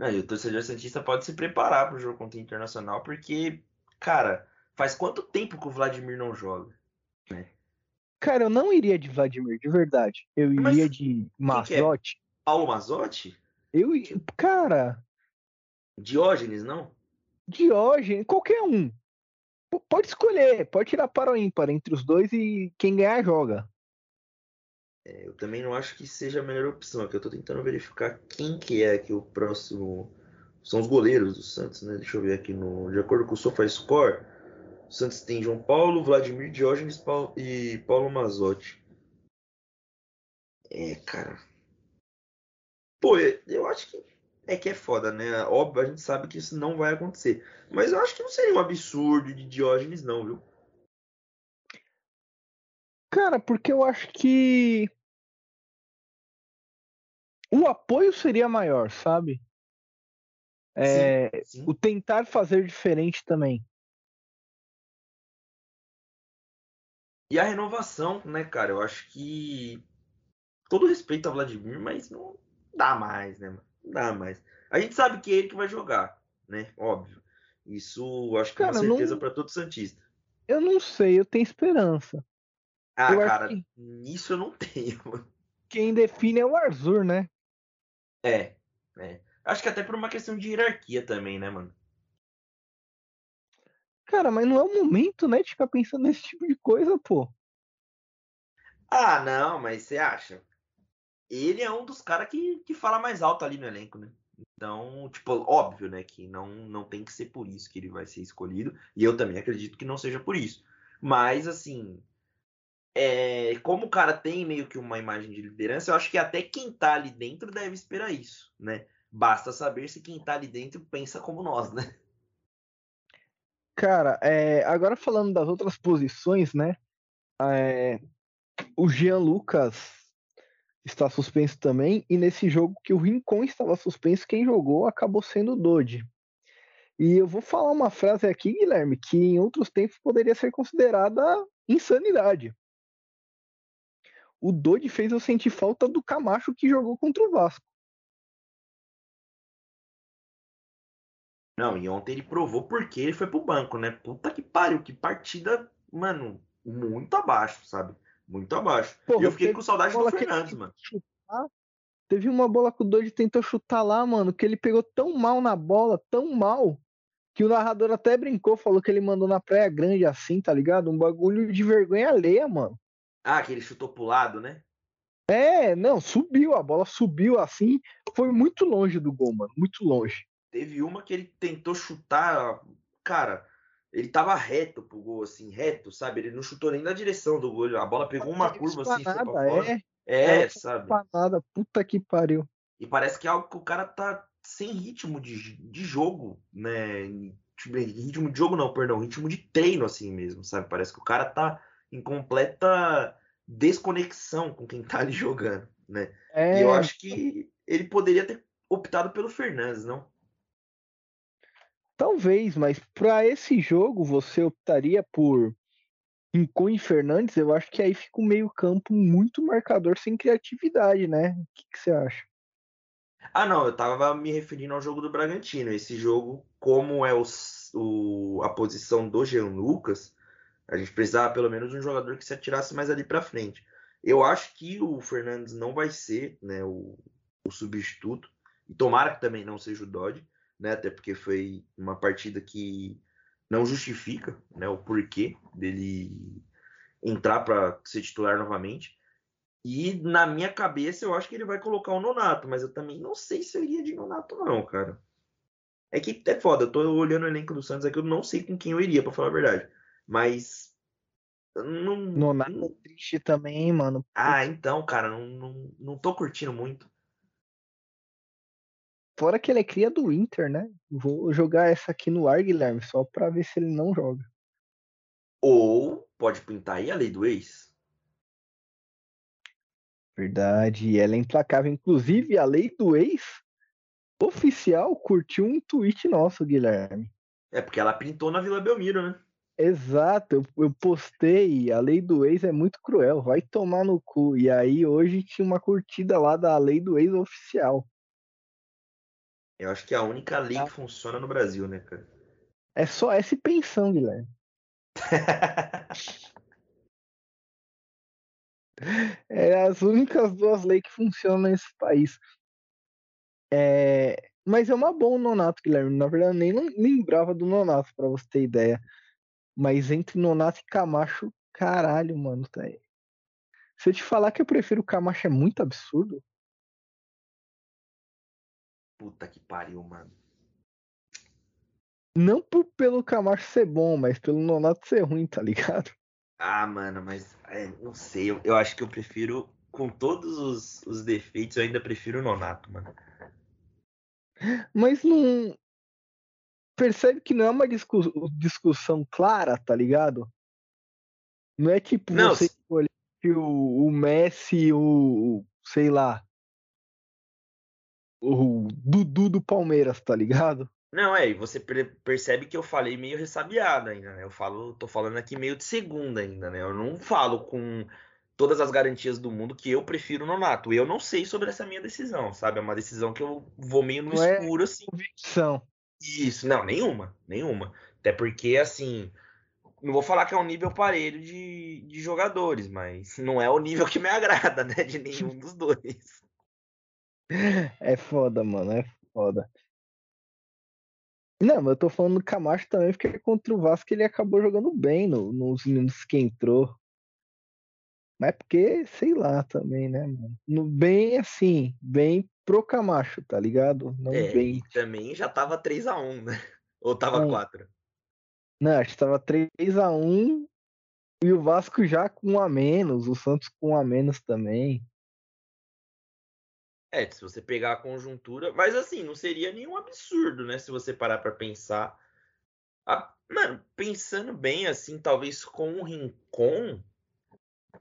Speaker 2: É, e o torcedor Santista pode se preparar pro jogo contra o Internacional, porque, cara, faz quanto tempo que o Vladimir não joga? Né?
Speaker 1: Cara, eu não iria de Vladimir, de verdade. Eu Mas iria de? Mazotti.
Speaker 2: É? Paulo Mazotti?
Speaker 1: Eu, cara.
Speaker 2: Diógenes, não?
Speaker 1: Diógenes, qualquer um. Pode escolher, pode tirar para o ímpar entre os dois e quem ganhar joga.
Speaker 2: É, eu também não acho que seja a melhor opção, que eu estou tentando verificar quem que é que o próximo são os goleiros do Santos, né? Deixa eu ver aqui no de acordo com o SofaScore, o Santos tem João Paulo, Vladimir Diógenes Paulo, e Paulo Mazotti. É, cara. Pô, eu acho que é que é foda, né? Óbvio, a gente sabe que isso não vai acontecer. Mas eu acho que não seria um absurdo de Diógenes, não, viu?
Speaker 1: Cara, porque eu acho que o apoio seria maior, sabe? É, sim, sim. O tentar fazer diferente também.
Speaker 2: E a renovação, né, cara? Eu acho que. Todo respeito a Vladimir, mas não dá mais, né, mano? Não dá mais. A gente sabe que é ele que vai jogar, né? Óbvio. Isso acho que é uma certeza não... para todo Santista.
Speaker 1: Eu não sei, eu tenho esperança.
Speaker 2: Ah, eu cara, que... nisso eu não tenho.
Speaker 1: Quem define é o Arzur, né?
Speaker 2: É, é. Acho que até por uma questão de hierarquia também, né, mano?
Speaker 1: Cara, mas não é o momento, né, de ficar pensando nesse tipo de coisa, pô.
Speaker 2: Ah, não, mas você acha? ele é um dos caras que, que fala mais alto ali no elenco, né? Então, tipo, óbvio, né, que não, não tem que ser por isso que ele vai ser escolhido. E eu também acredito que não seja por isso. Mas, assim, é, como o cara tem meio que uma imagem de liderança, eu acho que até quem tá ali dentro deve esperar isso, né? Basta saber se quem tá ali dentro pensa como nós, né?
Speaker 1: Cara, é, agora falando das outras posições, né? É, o Jean Lucas está suspenso também, e nesse jogo que o Rincon estava suspenso, quem jogou acabou sendo o Dodge. E eu vou falar uma frase aqui, Guilherme, que em outros tempos poderia ser considerada insanidade. O Dodge fez eu sentir falta do Camacho que jogou contra o Vasco.
Speaker 2: Não, e ontem ele provou porque ele foi pro banco, né? Puta que pariu, que partida, mano, muito abaixo, sabe? Muito abaixo. e eu fiquei com saudade do Fernandes, mano. Chutar,
Speaker 1: teve uma bola que o Dodge tentou chutar lá, mano, que ele pegou tão mal na bola, tão mal, que o narrador até brincou, falou que ele mandou na praia grande assim, tá ligado? Um bagulho de vergonha alheia, mano.
Speaker 2: Ah, que ele chutou pro lado, né?
Speaker 1: É, não, subiu, a bola subiu assim, foi muito longe do gol, mano, muito longe.
Speaker 2: Teve uma que ele tentou chutar, cara, ele tava reto pro gol, assim, reto, sabe? Ele não chutou nem na direção do gol, a bola pegou uma curva assim, foi pra fora. É, é sabe?
Speaker 1: Nada, puta que pariu.
Speaker 2: E parece que é algo que o cara tá sem ritmo de, de jogo, né? Ritmo de jogo não, perdão, ritmo de treino assim mesmo, sabe? Parece que o cara tá em completa desconexão com quem tá ali jogando, né? É... E eu acho que ele poderia ter optado pelo Fernandes, não?
Speaker 1: Talvez, mas para esse jogo você optaria por Rincon e Fernandes? Eu acho que aí fica um meio-campo muito marcador sem criatividade, né? O que, que, você acha?
Speaker 2: Ah, não, eu tava me referindo ao jogo do Bragantino. Esse jogo, como é o, o a posição do Jean Lucas, a gente precisava pelo menos de um jogador que se atirasse mais ali para frente. Eu acho que o Fernandes não vai ser né, o, o, substituto. E tomara que também não seja o Dodge, né? Até porque foi uma partida que não justifica né, o porquê dele entrar para ser titular novamente. E na minha cabeça eu acho que ele vai colocar o Nonato, mas eu também não sei se eu iria de Nonato, não, cara. É que é foda, eu tô olhando o elenco do Santos aqui, eu não sei com quem eu iria, para falar a verdade. Mas. Não,
Speaker 1: Nonato não... É triste também, mano.
Speaker 2: Ah, então, cara, não, não, não tô curtindo muito.
Speaker 1: Fora que ele é cria do Inter, né? Vou jogar essa aqui no ar, Guilherme, só pra ver se ele não joga.
Speaker 2: Ou pode pintar aí a lei do ex.
Speaker 1: Verdade, ela é implacável. Inclusive, a lei do ex oficial curtiu um tweet nosso, Guilherme.
Speaker 2: É porque ela pintou na Vila Belmiro, né?
Speaker 1: Exato, eu, eu, postei, a lei do ex é muito cruel, vai tomar no cu. E aí hoje tinha uma curtida lá da lei do ex oficial.
Speaker 2: Eu acho que é a única lei que funciona no Brasil, né, cara?
Speaker 1: É só essa pensão, Guilherme. é as únicas duas leis que funcionam nesse país. É, mas é uma boa Nonato, Guilherme. Na verdade, eu nem lembrava do Nonato, para você ter ideia. Mas entre Nonato e Camacho, caralho, mano, tá aí. Se eu te falar que eu prefiro o Camacho é muito absurdo.
Speaker 2: Puta que pariu, mano.
Speaker 1: Não por, pelo Camacho ser bom, mas pelo Nonato ser ruim, tá ligado?
Speaker 2: Ah, mano, mas é, não sei. Eu, eu, acho que eu prefiro, com todos os, os defeitos, eu ainda prefiro o Nonato, mano.
Speaker 1: Mas não percebe que não é uma discussão clara, tá ligado? Não é tipo não, você escolher o, o Messi, o, sei lá, o Dudu do Palmeiras, tá ligado?
Speaker 2: Não, é, e você percebe que eu falei meio ressabiado ainda, né? Eu falo, tô falando aqui meio de segunda ainda, né? Eu não falo com todas as garantias do mundo que eu prefiro o Nonato. Eu não sei sobre essa minha decisão, sabe? É uma decisão que eu vou meio no não é escuro, é assim.
Speaker 1: Convicção.
Speaker 2: Isso, não, nenhuma, nenhuma. Até porque, assim, não vou falar que é um nível parelho de, de jogadores, mas não é o nível que me agrada, né? De nenhum dos dois.
Speaker 1: É foda, mano, é foda. Não, mas eu tô falando do Camacho também, porque contra o Vasco ele acabou jogando bem no, nos minutos que entrou. Mas é porque, sei lá também, né, mano? No, bem assim, bem pro Camacho, tá ligado?
Speaker 2: Não é, bem. E também já tava 3x1, né? Ou tava 4?
Speaker 1: Não, acho que tava 3x1 E o Vasco já com um a menos, o Santos com um a menos também.
Speaker 2: É, se você pegar a conjuntura, mas assim, não seria nenhum absurdo, né? Se você parar para pensar. A, mano, pensando bem assim, talvez com o Rincon,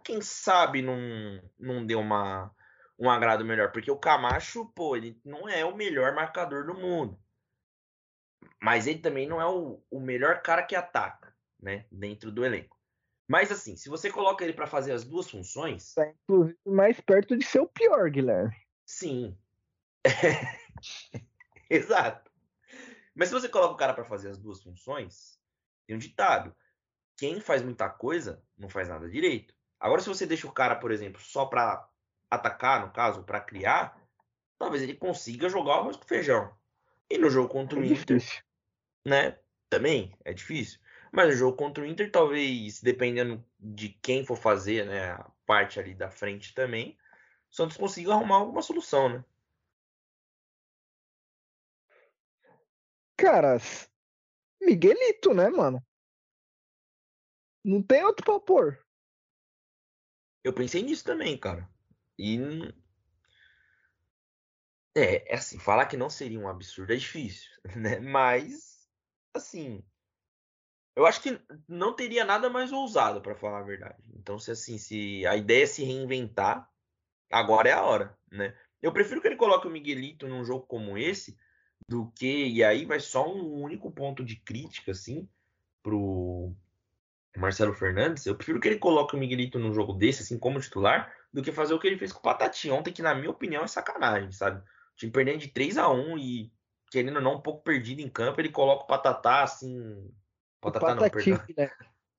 Speaker 2: quem sabe não, não deu uma, um agrado melhor. Porque o Camacho, pô, ele não é o melhor marcador do mundo. Mas ele também não é o, o melhor cara que ataca, né? Dentro do elenco. Mas assim, se você coloca ele para fazer as duas funções.
Speaker 1: Tá inclusive mais perto de ser o pior, Guilherme.
Speaker 2: Sim. Exato. Mas se você coloca o cara para fazer as duas funções, tem um ditado: quem faz muita coisa não faz nada direito. Agora, se você deixa o cara, por exemplo, só para atacar, no caso, para criar, talvez ele consiga jogar o arroz com feijão. E no jogo contra o é Inter, difícil. né? Também é difícil. Mas o jogo contra o Inter, talvez, dependendo de quem for fazer, né, a parte ali da frente também, o Santos consiga arrumar alguma solução, né?
Speaker 1: Caras, Miguelito, né, mano? Não tem outro pra pôr.
Speaker 2: Eu pensei nisso também, cara. E. É, é assim, falar que não seria um absurdo é difícil, né? Mas, assim. Eu acho que não teria nada mais ousado, para falar a verdade. Então, se assim, se a ideia é se reinventar, agora é a hora, né? Eu prefiro que ele coloque o Miguelito num jogo como esse do que e aí vai só um único ponto de crítica assim pro Marcelo Fernandes. Eu prefiro que ele coloque o Miguelito num jogo desse assim como titular do que fazer o que ele fez com o Patati ontem, que na minha opinião é sacanagem, sabe? O time perdendo de 3 a 1 e querendo ou não um pouco perdido em campo, ele coloca o Patatá assim,
Speaker 1: Patatá não, perdão. Né?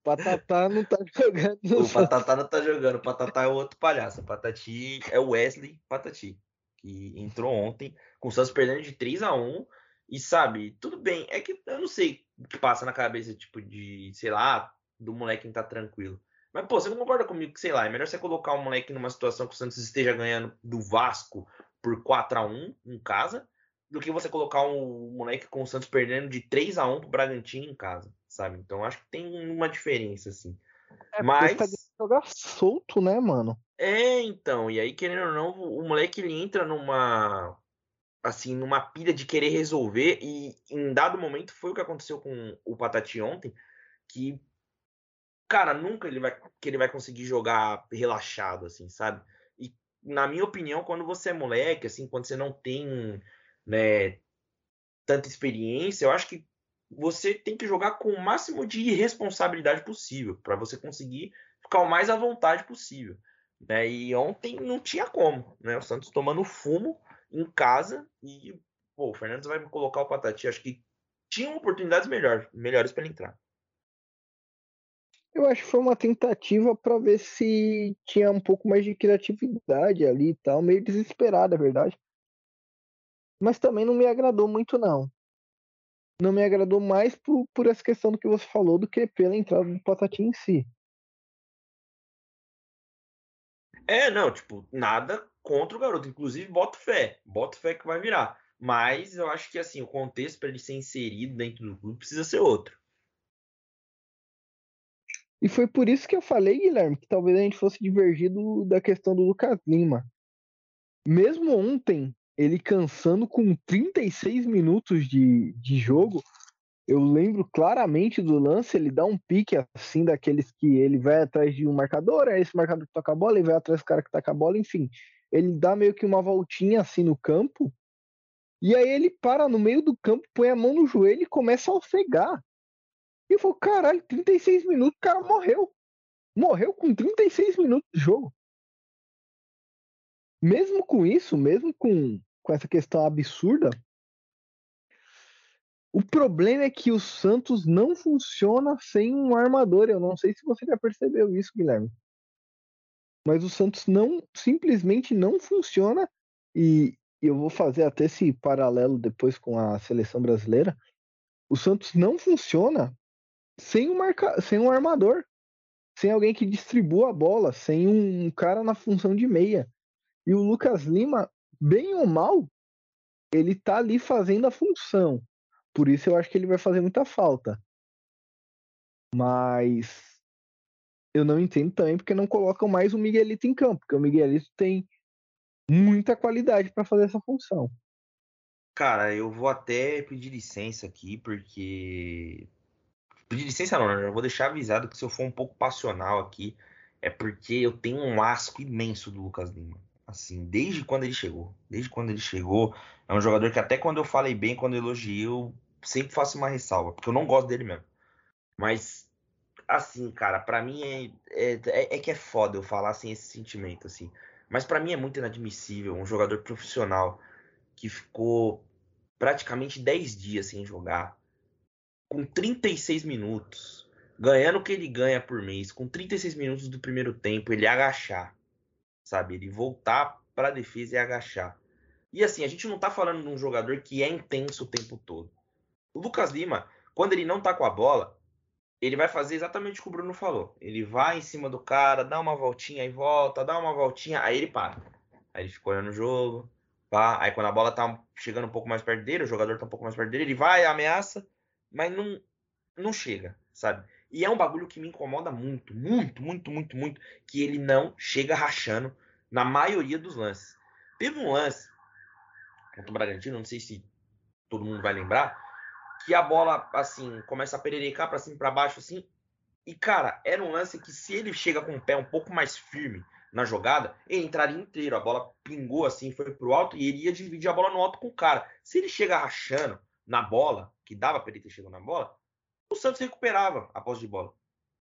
Speaker 1: Patatá não tá jogando.
Speaker 2: O Patatá não tá jogando. O Patatá é o outro palhaço. O Patati é o Wesley Patati, que entrou ontem com o Santos perdendo de 3 a 1 E sabe, tudo bem. É que eu não sei o que passa na cabeça, tipo, de, sei lá, do moleque que tá tranquilo. Mas, pô, você não concorda comigo que, sei lá, é melhor você colocar um moleque numa situação que o Santos esteja ganhando do Vasco por 4 a 1 em casa, do que você colocar um moleque com o Santos perdendo de 3 a 1 pro Bragantino em casa sabe? Então acho que tem uma diferença, assim.
Speaker 1: É, Mas. Tá jogar solto, né, mano?
Speaker 2: É, então. E aí, querendo ou não, o moleque ele entra numa. Assim, numa pilha de querer resolver. E em dado momento foi o que aconteceu com o Patati ontem. Que, cara, nunca ele vai, que ele vai conseguir jogar relaxado, assim, sabe? E, na minha opinião, quando você é moleque, assim, quando você não tem, né, tanta experiência, eu acho que você tem que jogar com o máximo de responsabilidade possível para você conseguir ficar o mais à vontade possível. Né? E ontem não tinha como, né? O Santos tomando fumo em casa e pô, o Fernandes vai colocar o Patati. Acho que tinha oportunidades melhor, melhores para ele entrar.
Speaker 1: Eu acho que foi uma tentativa para ver se tinha um pouco mais de criatividade ali e tal, meio desesperada, é verdade. Mas também não me agradou muito não não me agradou mais por, por essa questão do que você falou do que pela entrada do Patati em si.
Speaker 2: É, não, tipo, nada contra o garoto. Inclusive, boto fé. Boto fé que vai virar. Mas eu acho que, assim, o contexto para ele ser inserido dentro do clube precisa ser outro.
Speaker 1: E foi por isso que eu falei, Guilherme, que talvez a gente fosse divergido da questão do Lucas Lima. Mesmo ontem, ele cansando com 36 minutos de, de jogo. Eu lembro claramente do lance, ele dá um pique assim daqueles que ele vai atrás de um marcador, é esse marcador que toca a bola, ele vai atrás do cara que toca a bola, enfim. Ele dá meio que uma voltinha assim no campo, e aí ele para no meio do campo, põe a mão no joelho e começa a ofegar. E eu falo, caralho, 36 minutos, o cara morreu. Morreu com 36 minutos de jogo. Mesmo com isso, mesmo com com essa questão absurda. O problema é que o Santos não funciona sem um armador. Eu não sei se você já percebeu isso, Guilherme. Mas o Santos não simplesmente não funciona e eu vou fazer até esse paralelo depois com a seleção brasileira. O Santos não funciona sem um, marca... sem um armador, sem alguém que distribua a bola, sem um cara na função de meia. E o Lucas Lima bem ou mal, ele tá ali fazendo a função. Por isso eu acho que ele vai fazer muita falta. Mas eu não entendo também porque não colocam mais o Miguelito em campo, porque o Miguelito tem muita qualidade para fazer essa função.
Speaker 2: Cara, eu vou até pedir licença aqui, porque. Pedir licença não? Eu vou deixar avisado que se eu for um pouco passional aqui, é porque eu tenho um asco imenso do Lucas Lima. Assim, desde quando ele chegou. Desde quando ele chegou. É um jogador que até quando eu falei bem, quando eu elogio, eu sempre faço uma ressalva, porque eu não gosto dele mesmo. Mas, assim, cara, para mim é, é, é, é, que é foda eu falar assim esse sentimento, assim. Mas para mim é muito inadmissível um jogador profissional que ficou praticamente 10 dias sem jogar, com 36 minutos, ganhando o que ele ganha por mês, com 36 minutos do primeiro tempo, ele agachar, sabe? Ele voltar para a defesa e agachar. E assim, a gente não tá falando de um jogador que é intenso o tempo todo. O Lucas Lima, quando ele não tá com a bola, ele vai fazer exatamente o que o Bruno falou. Ele vai em cima do cara, dá uma voltinha e volta, dá uma voltinha, aí ele para. Aí ele fica olhando o jogo, pá. Aí quando a bola tá chegando um pouco mais perto dele, o jogador tá um pouco mais perto dele, ele vai, ameaça, mas não, não chega, sabe? E é um bagulho que me incomoda muito, muito, muito, muito, muito, que ele não chega rachando na maioria dos lances. Teve um lance contra o Bragantino, não sei se todo mundo vai lembrar, que a bola, assim, começa a pererecar para cima e pra baixo, assim. E, cara, era um lance que se ele chega com o pé um pouco mais firme na jogada, ele entraria inteiro. A bola pingou assim, foi pro alto e ele ia dividir a bola no alto com o cara. Se ele chega rachando na bola, que dava para ele ter chegado na bola, o Santos recuperava a posse de bola.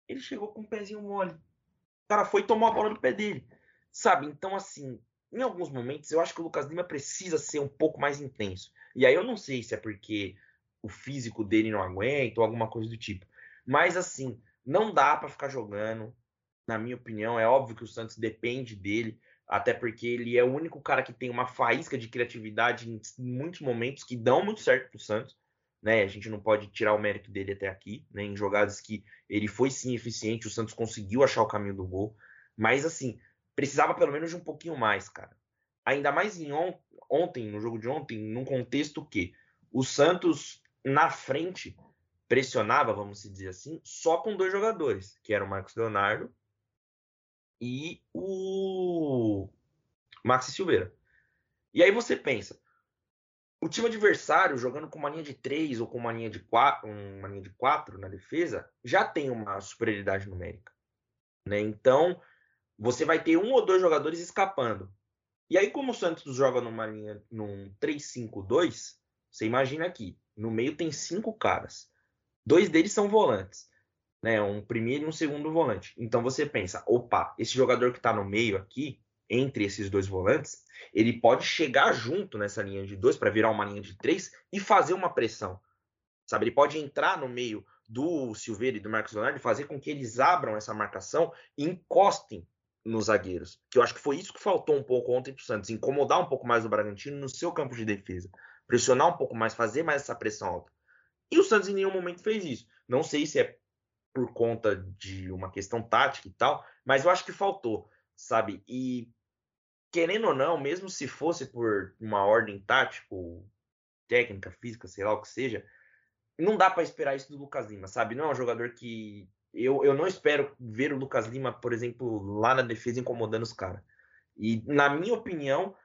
Speaker 2: Ele chegou com o pezinho mole. O cara foi e tomou a bola do pé dele. Sabe? Então, assim, em alguns momentos eu acho que o Lucas Lima precisa ser um pouco mais intenso. E aí eu não sei se é porque o físico dele não aguenta ou alguma coisa do tipo. Mas assim, não dá para ficar jogando. Na minha opinião, é óbvio que o Santos depende dele, até porque ele é o único cara que tem uma faísca de criatividade em muitos momentos que dão muito certo pro Santos. Né? A gente não pode tirar o mérito dele até aqui, né? Em jogadas que ele foi sim eficiente, o Santos conseguiu achar o caminho do gol. Mas assim, precisava pelo menos de um pouquinho mais, cara. Ainda mais em on ontem, no jogo de ontem, num contexto que o Santos na frente pressionava, vamos dizer assim, só com dois jogadores, que eram o Marcos Leonardo e o Maxi Silveira. E aí você pensa, o time adversário jogando com uma linha de três ou com uma linha de quatro, uma linha de quatro na defesa, já tem uma superioridade numérica, né? Então, você vai ter um ou dois jogadores escapando. E aí como o Santos joga numa linha num 3-5-2, você imagina aqui, no meio tem cinco caras. Dois deles são volantes. Né, um primeiro e um segundo volante. Então você pensa, opa, esse jogador que está no meio aqui, entre esses dois volantes, ele pode chegar junto nessa linha de dois para virar uma linha de três e fazer uma pressão. Sabe, ele pode entrar no meio do Silveira e do Marcos Leonardo e fazer com que eles abram essa marcação e encostem nos zagueiros. Que eu acho que foi isso que faltou um pouco ontem para o Santos, incomodar um pouco mais o Bragantino no seu campo de defesa pressionar um pouco mais, fazer mais essa pressão alta. E o Santos em nenhum momento fez isso. Não sei se é por conta de uma questão tática e tal, mas eu acho que faltou, sabe? E querendo ou não, mesmo se fosse por uma ordem tática, técnica, física, sei lá o que seja, não dá para esperar isso do Lucas Lima, sabe? Não é um jogador que eu, eu não espero ver o Lucas Lima, por exemplo, lá na defesa incomodando os caras. E na minha opinião,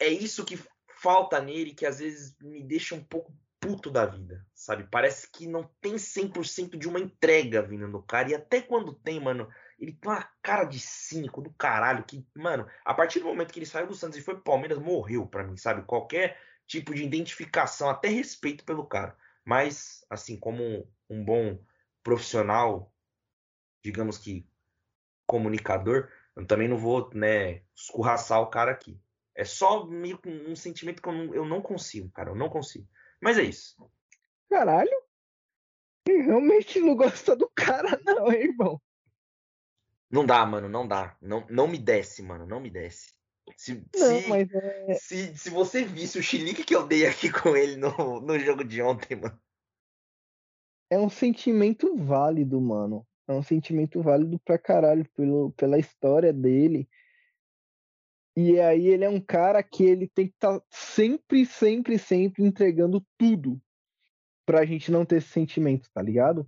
Speaker 2: é isso que falta nele que às vezes me deixa um pouco puto da vida, sabe? Parece que não tem 100% de uma entrega vindo no cara. E até quando tem, mano, ele tem uma cara de cínico do caralho. Que, mano, a partir do momento que ele saiu do Santos e foi pro Palmeiras, morreu para mim, sabe? Qualquer tipo de identificação, até respeito pelo cara. Mas, assim, como um bom profissional, digamos que comunicador, eu também não vou, né, escorraçar o cara aqui. É só meio um sentimento que eu não, eu não consigo, cara. Eu não consigo. Mas é isso.
Speaker 1: Caralho. Eu realmente não gosta do cara, não, hein, irmão.
Speaker 2: Não dá, mano, não dá. Não, não me desce, mano, não me desce. Se, não, se, mas é... se, se você visse o chilique que eu dei aqui com ele no, no jogo de ontem, mano.
Speaker 1: É um sentimento válido, mano. É um sentimento válido pra caralho pelo, pela história dele e aí ele é um cara que ele tem que estar tá sempre, sempre, sempre entregando tudo pra gente não ter esse sentimento, tá ligado?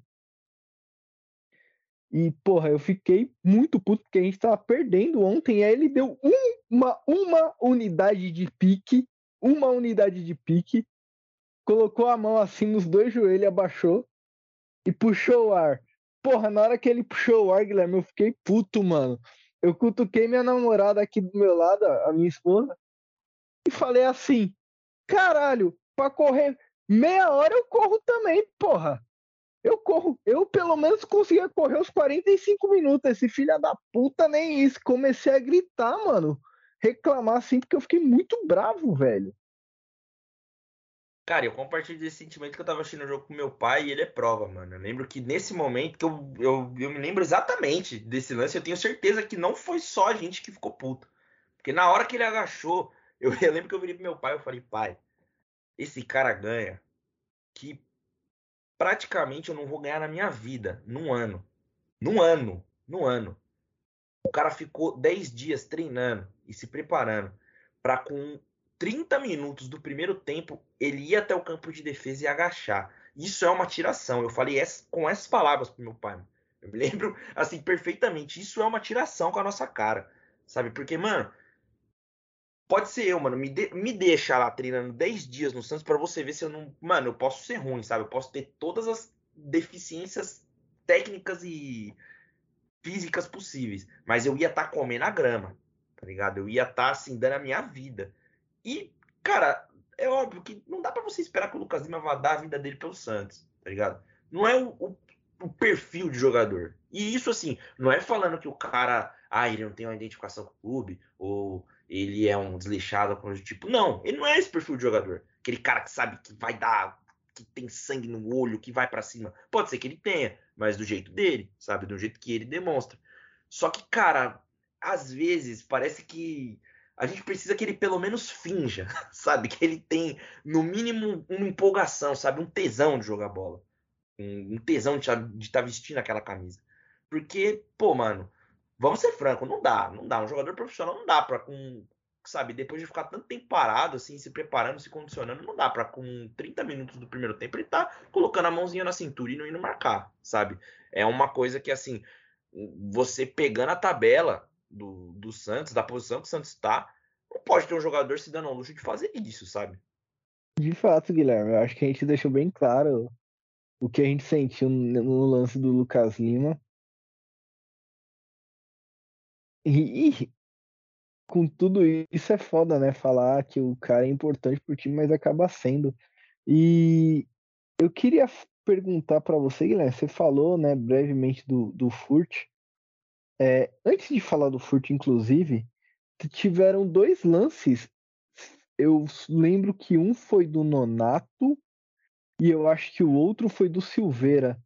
Speaker 1: E, porra, eu fiquei muito puto porque a gente tava perdendo ontem. Aí ele deu uma, uma unidade de pique, uma unidade de pique, colocou a mão assim nos dois joelhos, abaixou e puxou o ar. Porra, na hora que ele puxou o ar, Guilherme, eu fiquei puto, mano. Eu cutuquei minha namorada aqui do meu lado, a minha esposa, e falei assim: caralho, pra correr meia hora eu corro também, porra. Eu corro, eu pelo menos conseguia correr os 45 minutos. Esse filho da puta nem isso. Comecei a gritar, mano. Reclamar assim, porque eu fiquei muito bravo, velho.
Speaker 2: Cara, eu compartilho desse sentimento que eu tava assistindo o jogo com meu pai e ele é prova, mano. Eu lembro que nesse momento, que eu, eu, eu me lembro exatamente desse lance, eu tenho certeza que não foi só a gente que ficou puto. Porque na hora que ele agachou, eu, eu lembro que eu virei pro meu pai e falei, pai, esse cara ganha que praticamente eu não vou ganhar na minha vida, num ano. Num ano, num ano. O cara ficou 10 dias treinando e se preparando para com 30 minutos do primeiro tempo ele ia até o campo de defesa e agachar. Isso é uma tiração. Eu falei essa, com essas palavras pro meu pai. Eu me lembro assim perfeitamente. Isso é uma tiração com a nossa cara, sabe? Porque, mano, Pode ser eu, mano. Me, de, me deixa lá treinando 10 dias no Santos para você ver se eu não. Mano, eu posso ser ruim, sabe? Eu posso ter todas as deficiências técnicas e físicas possíveis. Mas eu ia estar tá comendo a grama, tá ligado? Eu ia estar, tá, assim, dando a minha vida. E, cara, é óbvio que não dá para você esperar que o Lucas Lima vá dar a vida dele pelo Santos, tá ligado? Não é o, o, o perfil de jogador. E isso, assim, não é falando que o cara. Ah, ele não tem uma identificação com o clube, ou ele é um desleixado, coisa do tipo. Não, ele não é esse perfil de jogador. Aquele cara que sabe que vai dar, que tem sangue no olho, que vai para cima. Pode ser que ele tenha, mas do jeito dele, sabe? Do jeito que ele demonstra. Só que, cara, às vezes parece que a gente precisa que ele pelo menos finja, sabe? Que ele tem, no mínimo, uma empolgação, sabe? Um tesão de jogar bola. Um tesão de estar tá vestindo aquela camisa. Porque, pô, mano, vamos ser franco, não dá, não dá. Um jogador profissional não dá para com, sabe, depois de ficar tanto tempo parado, assim, se preparando, se condicionando, não dá para com 30 minutos do primeiro tempo ele tá colocando a mãozinha na cintura e não indo marcar, sabe? É uma coisa que, assim, você pegando a tabela do, do Santos, da posição que o Santos tá, não pode ter um jogador se dando ao luxo de fazer isso, sabe?
Speaker 1: De fato, Guilherme, eu acho que a gente deixou bem claro o que a gente sentiu no lance do Lucas Lima. E, e, com tudo isso é foda, né? Falar que o cara é importante pro time, mas acaba sendo. E eu queria perguntar para você, Guilherme, você falou, né, brevemente do, do Furt. É, antes de falar do Furt, inclusive, tiveram dois lances. Eu lembro que um foi do Nonato e eu acho que o outro foi do Silveira.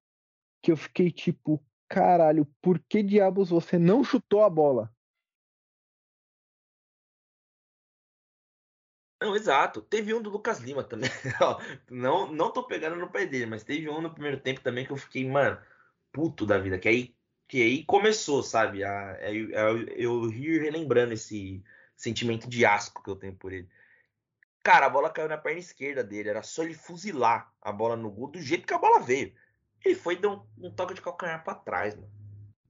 Speaker 1: Que eu fiquei tipo, caralho, por que diabos você não chutou a bola?
Speaker 2: Não, exato. Teve um do Lucas Lima também. não, não tô pegando no pé dele, mas teve um no primeiro tempo também que eu fiquei, mano, puto da vida. Que aí, que aí começou, sabe? A, a, a, eu rir relembrando esse sentimento de asco que eu tenho por ele. Cara, a bola caiu na perna esquerda dele. Era só ele fuzilar a bola no gol do jeito que a bola veio. Ele foi deu um, um toque de calcanhar para trás, mano.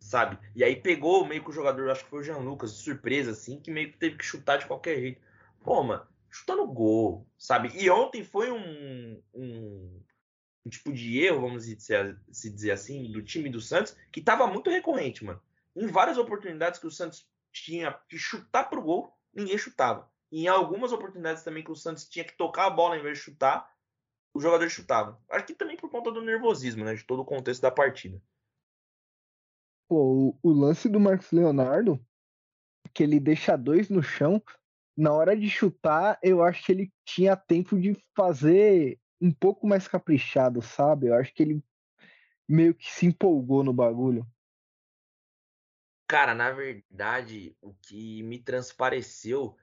Speaker 2: Sabe? E aí pegou meio que o jogador, acho que foi o Jean Lucas, de surpresa, assim, que meio que teve que chutar de qualquer jeito. Pô, mano, chutando gol, sabe? E ontem foi um, um, um tipo de erro, vamos dizer, se dizer assim, do time do Santos, que tava muito recorrente, mano. Em várias oportunidades que o Santos tinha que chutar pro gol, ninguém chutava. E em algumas oportunidades também que o Santos tinha que tocar a bola em vez de chutar, os jogadores chutavam. Aqui também por conta do nervosismo, né? De todo o contexto da partida.
Speaker 1: Pô, o, o lance do Marcos Leonardo, que ele deixa dois no chão, na hora de chutar, eu acho que ele tinha tempo de fazer um pouco mais caprichado, sabe? Eu acho que ele meio que se empolgou no bagulho.
Speaker 2: Cara, na verdade, o que me transpareceu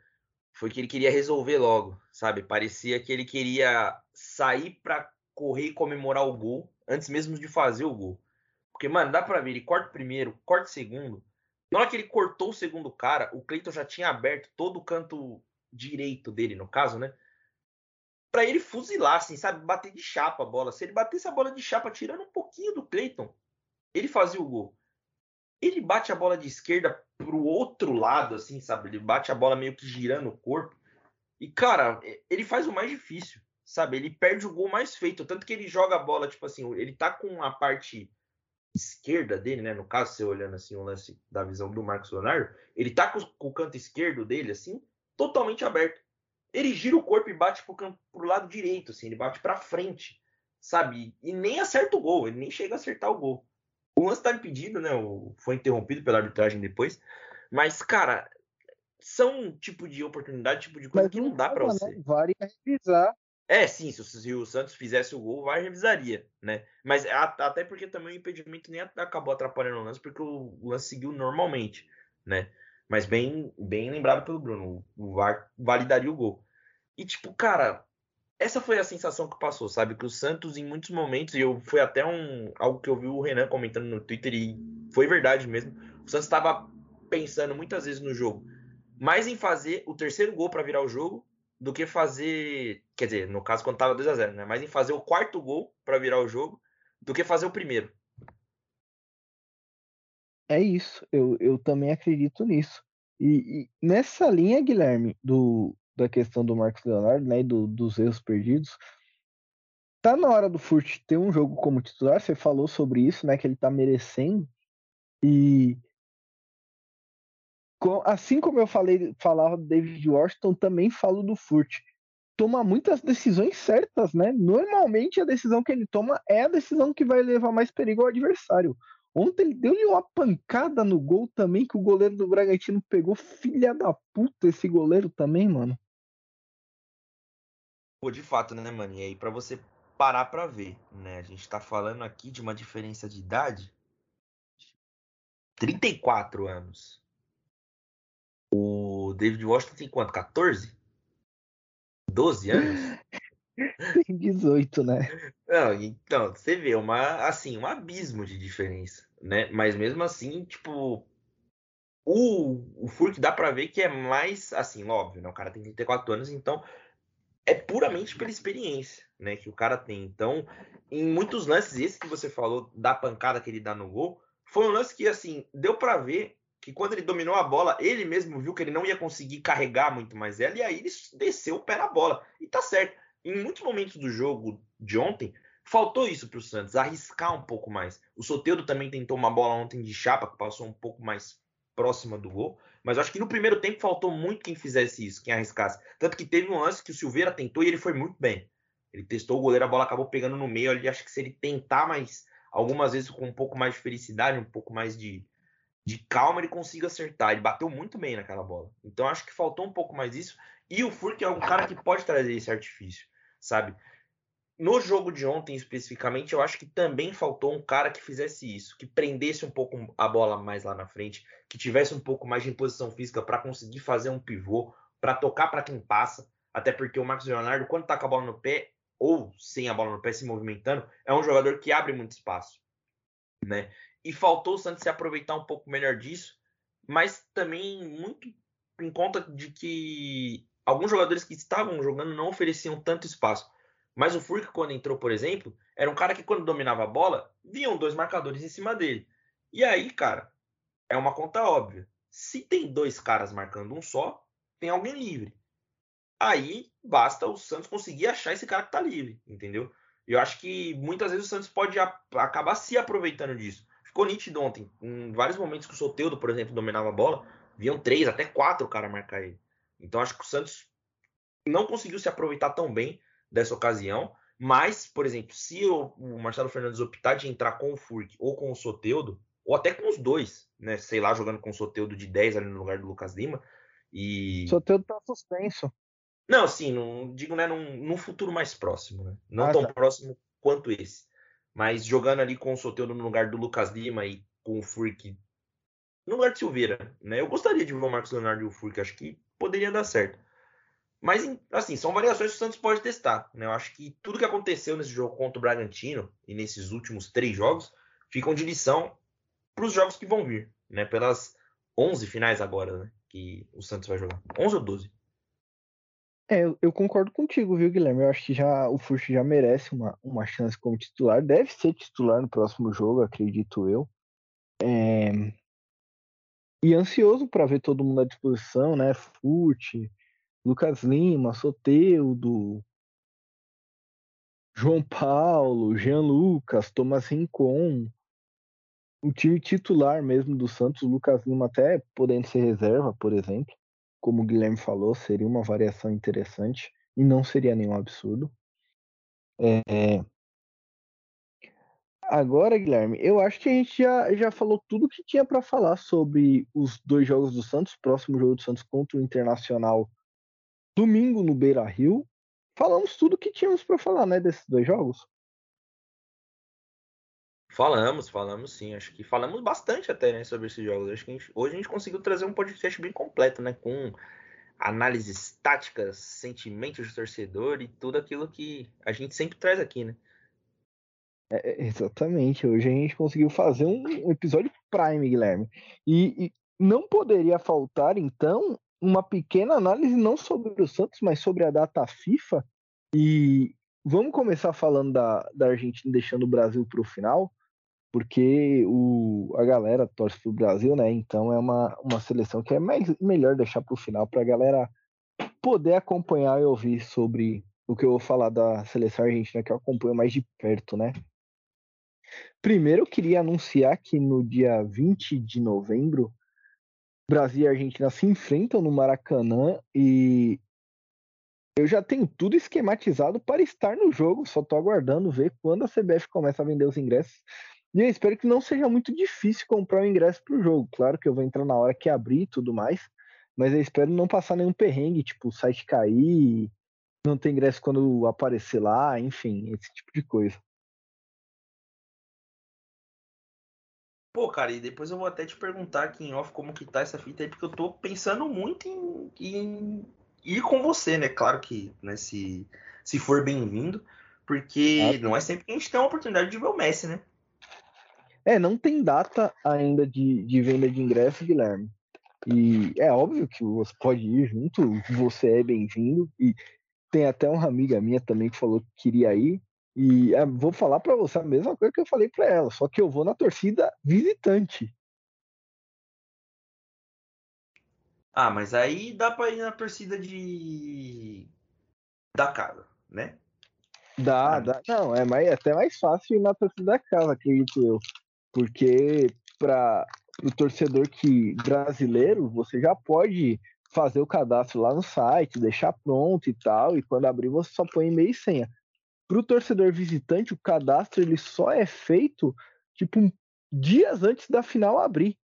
Speaker 2: foi que ele queria resolver logo, sabe? Parecia que ele queria sair para correr e comemorar o gol antes mesmo de fazer o gol. Porque, mano, dá pra ver, ele corta o primeiro, corta o segundo. Na hora que ele cortou o segundo cara, o Cleiton já tinha aberto todo o canto direito dele, no caso, né? Pra ele fuzilar, assim, sabe? Bater de chapa a bola. Se ele batesse a bola de chapa tirando um pouquinho do Cleiton, ele fazia o gol. ele bate a bola de esquerda pro outro lado, assim, sabe? Ele bate a bola meio que girando o corpo. E, cara, ele faz o mais difícil, sabe? Ele perde o gol mais feito. Tanto que ele joga a bola, tipo assim, ele tá com a parte esquerda dele, né? No caso, você olhando assim o lance da visão do Marcos Leonardo, ele tá com, o canto esquerdo dele, assim, totalmente aberto. Ele gira o corpo e bate pro, campo, pro lado direito, assim, ele bate pra frente, sabe? E nem acerta o gol, ele nem chega a acertar o gol. O lance tá impedido, né? Foi interrompido pela arbitragem depois. Mas, cara, são tipo de oportunidade, tipo de coisa Mas que não dá para né? você. Né?
Speaker 1: Vale revisar
Speaker 2: é, sim, se, o Santos fizesse o gol, vai revisaria, né? Mas até porque também o impedimento nem acabou atrapalhando o lance, porque o lance seguiu normalmente, né? Mas bem, bem lembrado pelo Bruno, o VAR validaria o gol. E tipo, cara, essa foi a sensação que passou, sabe? Que o Santos, em muitos momentos, e eu foi até um algo que eu vi o Renan comentando no Twitter, e foi verdade mesmo. O Santos estava pensando muitas vezes no jogo, mais em fazer o terceiro gol para virar o jogo do que fazer, quer dizer, no caso quando tava 2 a 0, né? Mas em fazer o quarto gol para virar o jogo do que fazer o primeiro.
Speaker 1: É isso, eu, eu também acredito nisso. E, e nessa linha, Guilherme, do, da questão do Marcos Leonardo, né, e do, dos erros perdidos, tá na hora do Furt ter um jogo como titular, você falou sobre isso, né, que ele tá merecendo, e assim como eu falei, falava do David Washington, também falo do Furt. Toma muitas decisões certas, né? Normalmente a decisão que ele toma é a decisão que vai levar mais perigo ao adversário. Ontem ele deu-lhe uma pancada no gol também, que o goleiro do Bragantino pegou. Filha da puta esse goleiro também, mano.
Speaker 2: Pô, de fato, né, mano? E aí, pra você parar pra ver, né? A gente tá falando aqui de uma diferença de idade. 34 anos. O David Washington tem quanto? 14? 12 anos?
Speaker 1: Tem 18, né?
Speaker 2: Não, então, você vê, uma, assim, um abismo de diferença, né? Mas mesmo assim, tipo, o, o Furk dá pra ver que é mais, assim, óbvio, né? O cara tem 34 anos, então é puramente pela experiência, né? Que o cara tem. Então, em muitos lances, esse que você falou da pancada que ele dá no gol, foi um lance que, assim, deu para ver que quando ele dominou a bola, ele mesmo viu que ele não ia conseguir carregar muito mais ela, e aí ele desceu o pé na bola. E tá certo. Em muitos momentos do jogo de ontem, faltou isso para o Santos, arriscar um pouco mais. O Soteudo também tentou uma bola ontem de chapa, que passou um pouco mais próxima do gol. Mas acho que no primeiro tempo faltou muito quem fizesse isso, quem arriscasse. Tanto que teve um lance que o Silveira tentou e ele foi muito bem. Ele testou o goleiro, a bola acabou pegando no meio ali. Acho que se ele tentar mais, algumas vezes com um pouco mais de felicidade, um pouco mais de, de calma ele consiga acertar. Ele bateu muito bem naquela bola. Então acho que faltou um pouco mais isso. E o Furk é um cara que pode trazer esse artifício, sabe? No jogo de ontem, especificamente, eu acho que também faltou um cara que fizesse isso, que prendesse um pouco a bola mais lá na frente, que tivesse um pouco mais de imposição física para conseguir fazer um pivô, para tocar para quem passa. Até porque o Marcos Leonardo, quando tá com a bola no pé, ou sem a bola no pé se movimentando, é um jogador que abre muito espaço. Né? e faltou o Santos se aproveitar um pouco melhor disso, mas também muito em conta de que alguns jogadores que estavam jogando não ofereciam tanto espaço. Mas o Furk, quando entrou, por exemplo, era um cara que quando dominava a bola, vinham dois marcadores em cima dele. E aí, cara, é uma conta óbvia. Se tem dois caras marcando um só, tem alguém livre. Aí basta o Santos conseguir achar esse cara que tá livre, entendeu? Eu acho que muitas vezes o Santos pode acabar se aproveitando disso. Ficou nítido ontem. Em vários momentos que o Soteudo, por exemplo, dominava a bola, viam três, até quatro caras marcar ele. Então acho que o Santos não conseguiu se aproveitar tão bem dessa ocasião. Mas, por exemplo, se o, Marcelo Fernandes optar de entrar com o Furk ou com o Soteudo, ou até com os dois, né? Sei lá, jogando com o Soteudo de 10 ali no lugar do Lucas Lima. E.
Speaker 1: Soteudo tá suspenso.
Speaker 2: Não, sim, não, digo, né, num, num futuro mais próximo, né? Não ah, tão tá. próximo quanto esse. Mas jogando ali com o Soteldo no lugar do Lucas Lima e com o Furk no lugar de Silveira, né? Eu gostaria de ver o Marcos Leonardo e o Furk, acho que poderia dar certo. Mas, assim, são variações que o Santos pode testar, né? Eu acho que tudo que aconteceu nesse jogo contra o Bragantino e nesses últimos três jogos ficam de lição para os jogos que vão vir, né? Pelas 11 finais agora, né? Que o Santos vai jogar. 11 ou 12?
Speaker 1: É, eu, concordo contigo, viu, Guilherme? Eu acho que já o Furch já merece uma, uma chance como titular. Deve ser titular no próximo jogo, acredito eu. É, E ansioso para ver todo mundo à disposição, né? Fute, Lucas Lima, Soteudo, João Paulo, Jean Lucas, Thomas Rincon, o time titular mesmo do Santos, Lucas Lima até podendo ser reserva, por exemplo, como o Guilherme falou, seria uma variação interessante e não seria nenhum absurdo. É... Agora, Guilherme, eu acho que a gente já, já falou tudo que tinha para falar sobre os dois jogos do Santos, próximo jogo do Santos contra o Internacional, domingo no Beira Rio. Falamos tudo que tínhamos para falar, né, desses dois jogos.
Speaker 2: Falamos, falamos sim. Acho que falamos bastante até, né, sobre esses jogos. Acho que a gente, hoje a gente conseguiu trazer um podcast bem completo, né, com análises táticas, sentimentos do torcedor e tudo aquilo que a gente sempre traz aqui, né?
Speaker 1: É, é exatamente. Hoje a gente conseguiu fazer um episódio Prime, Guilherme. E, e não poderia faltar, então, uma pequena análise não sobre o Santos, mas sobre a data FIFA. E vamos começar falando da, da Argentina deixando o Brasil para o final porque o, a galera torce pro Brasil, né? Então é uma, uma seleção que é mais, melhor deixar pro final para a galera poder acompanhar e ouvir sobre o que eu vou falar da seleção argentina que eu acompanho mais de perto, né? Primeiro eu queria anunciar que no dia 20 de novembro, Brasil e Argentina se enfrentam no Maracanã e eu já tenho tudo esquematizado para estar no jogo, só tô aguardando ver quando a CBF começa a vender os ingressos. E eu espero que não seja muito difícil comprar o ingresso para o jogo. Claro que eu vou entrar na hora que abrir e tudo mais, mas eu espero não passar nenhum perrengue, tipo o site cair, não ter ingresso quando aparecer lá, enfim, esse tipo de coisa.
Speaker 2: Pô, cara, e depois eu vou até te perguntar aqui em off como que tá essa fita aí, porque eu tô pensando muito em, em ir com você, né? Claro que, né, se, se for bem-vindo, porque ah, não é sempre que a gente tem a oportunidade de ver o Messi, né?
Speaker 1: É, não tem data ainda de, de venda de ingresso, Guilherme. E é óbvio que você pode ir junto, você é bem-vindo. E tem até uma amiga minha também que falou que queria ir. E é, vou falar para você a mesma coisa que eu falei para ela, só que eu vou na torcida visitante.
Speaker 2: Ah, mas aí dá para ir na torcida de da casa, né?
Speaker 1: Dá, ah, dá. Não, é, mais, é até mais fácil ir na torcida da casa, acredito eu. Porque para o torcedor que brasileiro, você já pode fazer o cadastro lá no site, deixar pronto e tal, e quando abrir você só põe e-mail e senha. Para o torcedor visitante, o cadastro ele só é feito tipo dias antes da final abrir,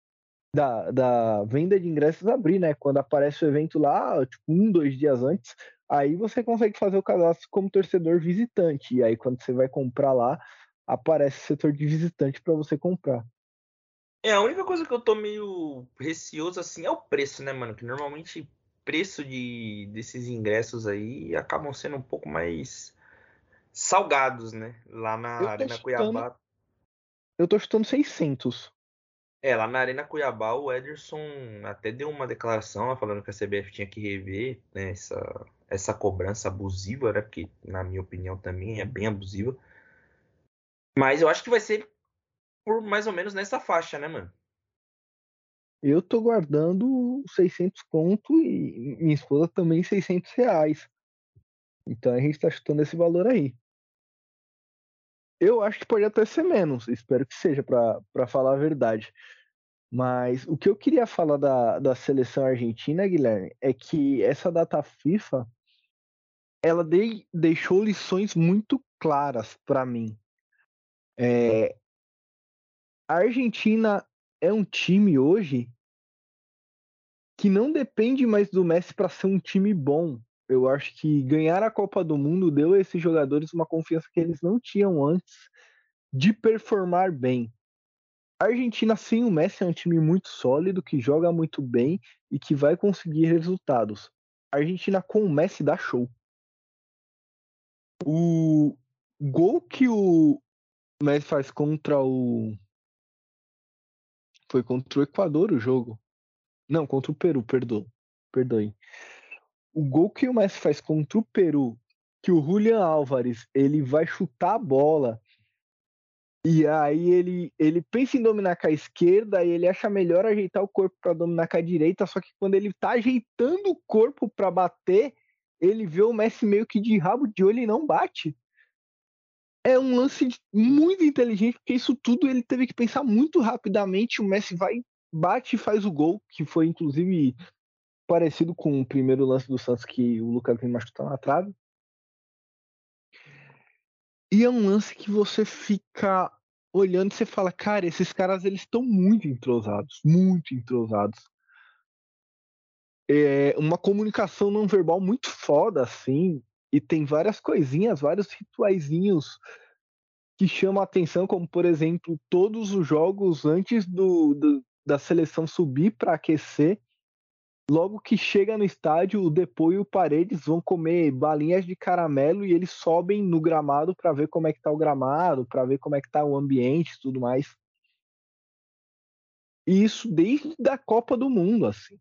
Speaker 1: da, da venda de ingressos abrir, né? Quando aparece o evento lá, tipo um, dois dias antes, aí você consegue fazer o cadastro como torcedor visitante. E aí quando você vai comprar lá, aparece o setor de visitante para você comprar.
Speaker 2: É, a única coisa que eu tô meio receoso assim é o preço, né, mano? Que normalmente preço de desses ingressos aí acabam sendo um pouco mais salgados, né? Lá na Arena chutando, Cuiabá.
Speaker 1: Eu tô chutando 600.
Speaker 2: É, lá na Arena Cuiabá o Ederson até deu uma declaração falando que a CBF tinha que rever né, essa, essa cobrança abusiva, né? Porque, na minha opinião, também é bem abusiva. Mas eu acho que vai ser por mais ou menos nessa faixa, né, mano?
Speaker 1: Eu tô guardando 600 conto e minha esposa também 600 reais. Então a gente tá chutando esse valor aí. Eu acho que pode até ser menos, espero que seja, para falar a verdade. Mas o que eu queria falar da, da seleção argentina, Guilherme, é que essa data FIFA ela de, deixou lições muito claras para mim. É, a Argentina é um time hoje que não depende mais do Messi para ser um time bom. Eu acho que ganhar a Copa do Mundo deu a esses jogadores uma confiança que eles não tinham antes de performar bem. A Argentina sem o Messi é um time muito sólido, que joga muito bem e que vai conseguir resultados. A Argentina com o Messi dá show. O gol que o mas faz contra o. Foi contra o Equador o jogo. Não, contra o Peru, perdoe. Perdoe. O gol que o Messi faz contra o Peru, que o Julian Álvares ele vai chutar a bola E aí ele, ele pensa em dominar com a esquerda e ele acha melhor ajeitar o corpo para dominar com a direita, só que quando ele tá ajeitando o corpo para bater, ele vê o Messi meio que de rabo de olho e não bate. É um lance muito inteligente, porque isso tudo ele teve que pensar muito rapidamente. O Messi vai, bate e faz o gol, que foi inclusive parecido com o primeiro lance do Santos que o Lucas Lima chutou na trave. E é um lance que você fica olhando e você fala, cara, esses caras eles estão muito entrosados, muito entrosados. É uma comunicação não verbal muito foda, assim, e tem várias coisinhas, vários rituaizinhos que chamam a atenção, como por exemplo, todos os jogos antes do, do da seleção subir para aquecer, Logo que chega no estádio, o Depois e o Paredes vão comer balinhas de caramelo e eles sobem no gramado para ver como é que tá o gramado, para ver como é que tá o ambiente tudo mais. E isso desde a Copa do Mundo, assim.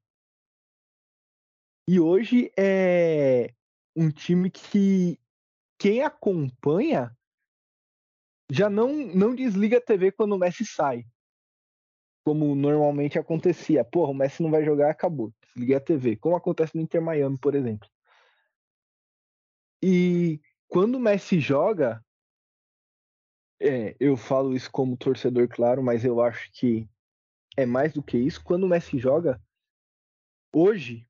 Speaker 1: E hoje é um time que quem acompanha já não, não desliga a TV quando o Messi sai como normalmente acontecia. Porra, o Messi não vai jogar, acabou. Desliguei a TV. Como acontece no Inter Miami, por exemplo. E quando o Messi joga, é, eu falo isso como torcedor, claro, mas eu acho que é mais do que isso. Quando o Messi joga, hoje,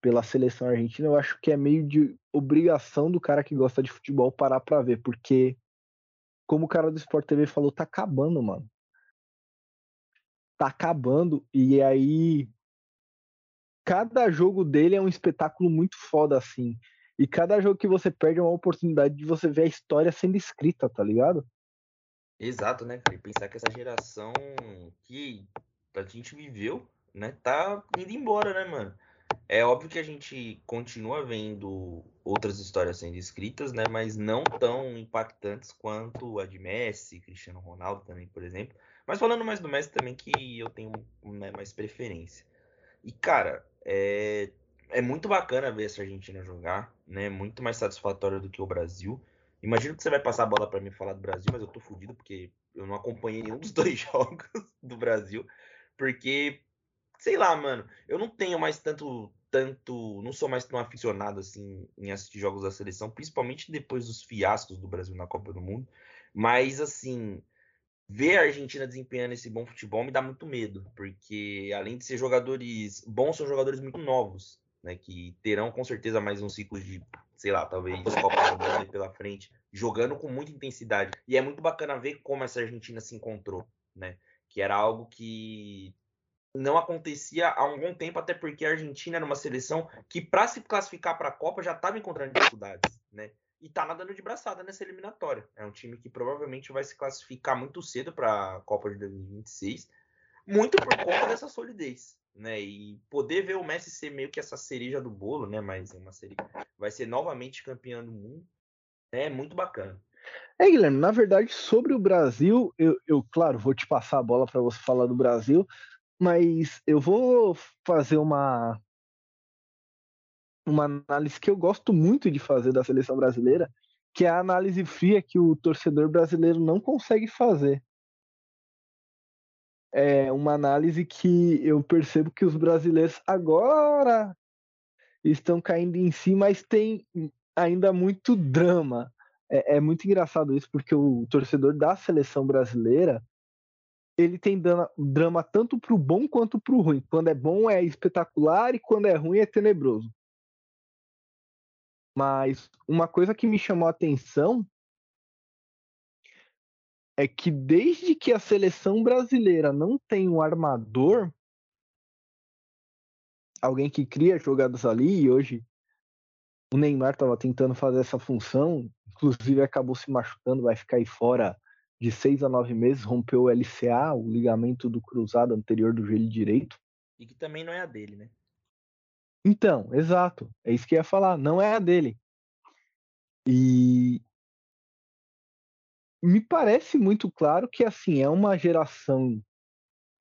Speaker 1: pela seleção argentina, eu acho que é meio de obrigação do cara que gosta de futebol parar pra ver, porque, como o cara do Sport TV falou, tá acabando, mano tá acabando e aí cada jogo dele é um espetáculo muito foda assim. E cada jogo que você perde é uma oportunidade de você ver a história sendo escrita, tá ligado?
Speaker 2: Exato, né, cara? E pensar que essa geração que a gente viveu, né, tá indo embora, né, mano? É óbvio que a gente continua vendo outras histórias sendo escritas, né, mas não tão impactantes quanto a de Messi, Cristiano Ronaldo também, por exemplo. Mas falando mais do Messi também, que eu tenho né, mais preferência. E, cara, é, é muito bacana ver essa Argentina jogar, né? Muito mais satisfatório do que o Brasil. Imagino que você vai passar a bola para mim falar do Brasil, mas eu tô fudido porque eu não acompanhei nenhum dos dois jogos do Brasil. Porque, sei lá, mano, eu não tenho mais tanto. tanto não sou mais tão aficionado assim em assistir jogos da seleção, principalmente depois dos fiascos do Brasil na Copa do Mundo. Mas, assim, ver a Argentina desempenhando esse bom futebol me dá muito medo, porque além de ser jogadores bons, são jogadores muito novos, né, que terão com certeza mais um ciclo de, sei lá, talvez Copa do Mundo pela frente, jogando com muita intensidade. E é muito bacana ver como essa Argentina se encontrou, né? Que era algo que não acontecia há um bom tempo, até porque a Argentina era uma seleção que para se classificar para a Copa já estava encontrando dificuldades, né? E tá nadando de braçada nessa eliminatória. É um time que provavelmente vai se classificar muito cedo para a Copa de 2026, muito por conta dessa solidez, né? E poder ver o Messi ser meio que essa cereja do bolo, né? Mas é uma série vai ser novamente campeão do mundo, é muito bacana.
Speaker 1: É, Guilherme, na verdade, sobre o Brasil, eu, eu claro, vou te passar a bola para você falar do Brasil, mas eu vou fazer uma uma análise que eu gosto muito de fazer da seleção brasileira, que é a análise fria que o torcedor brasileiro não consegue fazer. É uma análise que eu percebo que os brasileiros agora estão caindo em si, mas tem ainda muito drama. É, é muito engraçado isso, porque o torcedor da seleção brasileira ele tem drama tanto pro bom quanto pro ruim. Quando é bom é espetacular e quando é ruim é tenebroso. Mas uma coisa que me chamou a atenção é que desde que a seleção brasileira não tem um armador, alguém que cria jogadas ali, e hoje o Neymar estava tentando fazer essa função, inclusive acabou se machucando, vai ficar aí fora de seis a nove meses, rompeu o LCA, o ligamento do cruzado anterior do joelho direito.
Speaker 2: E que também não é a dele, né?
Speaker 1: Então, exato. É isso que eu ia falar. Não é a dele. E me parece muito claro que assim é uma geração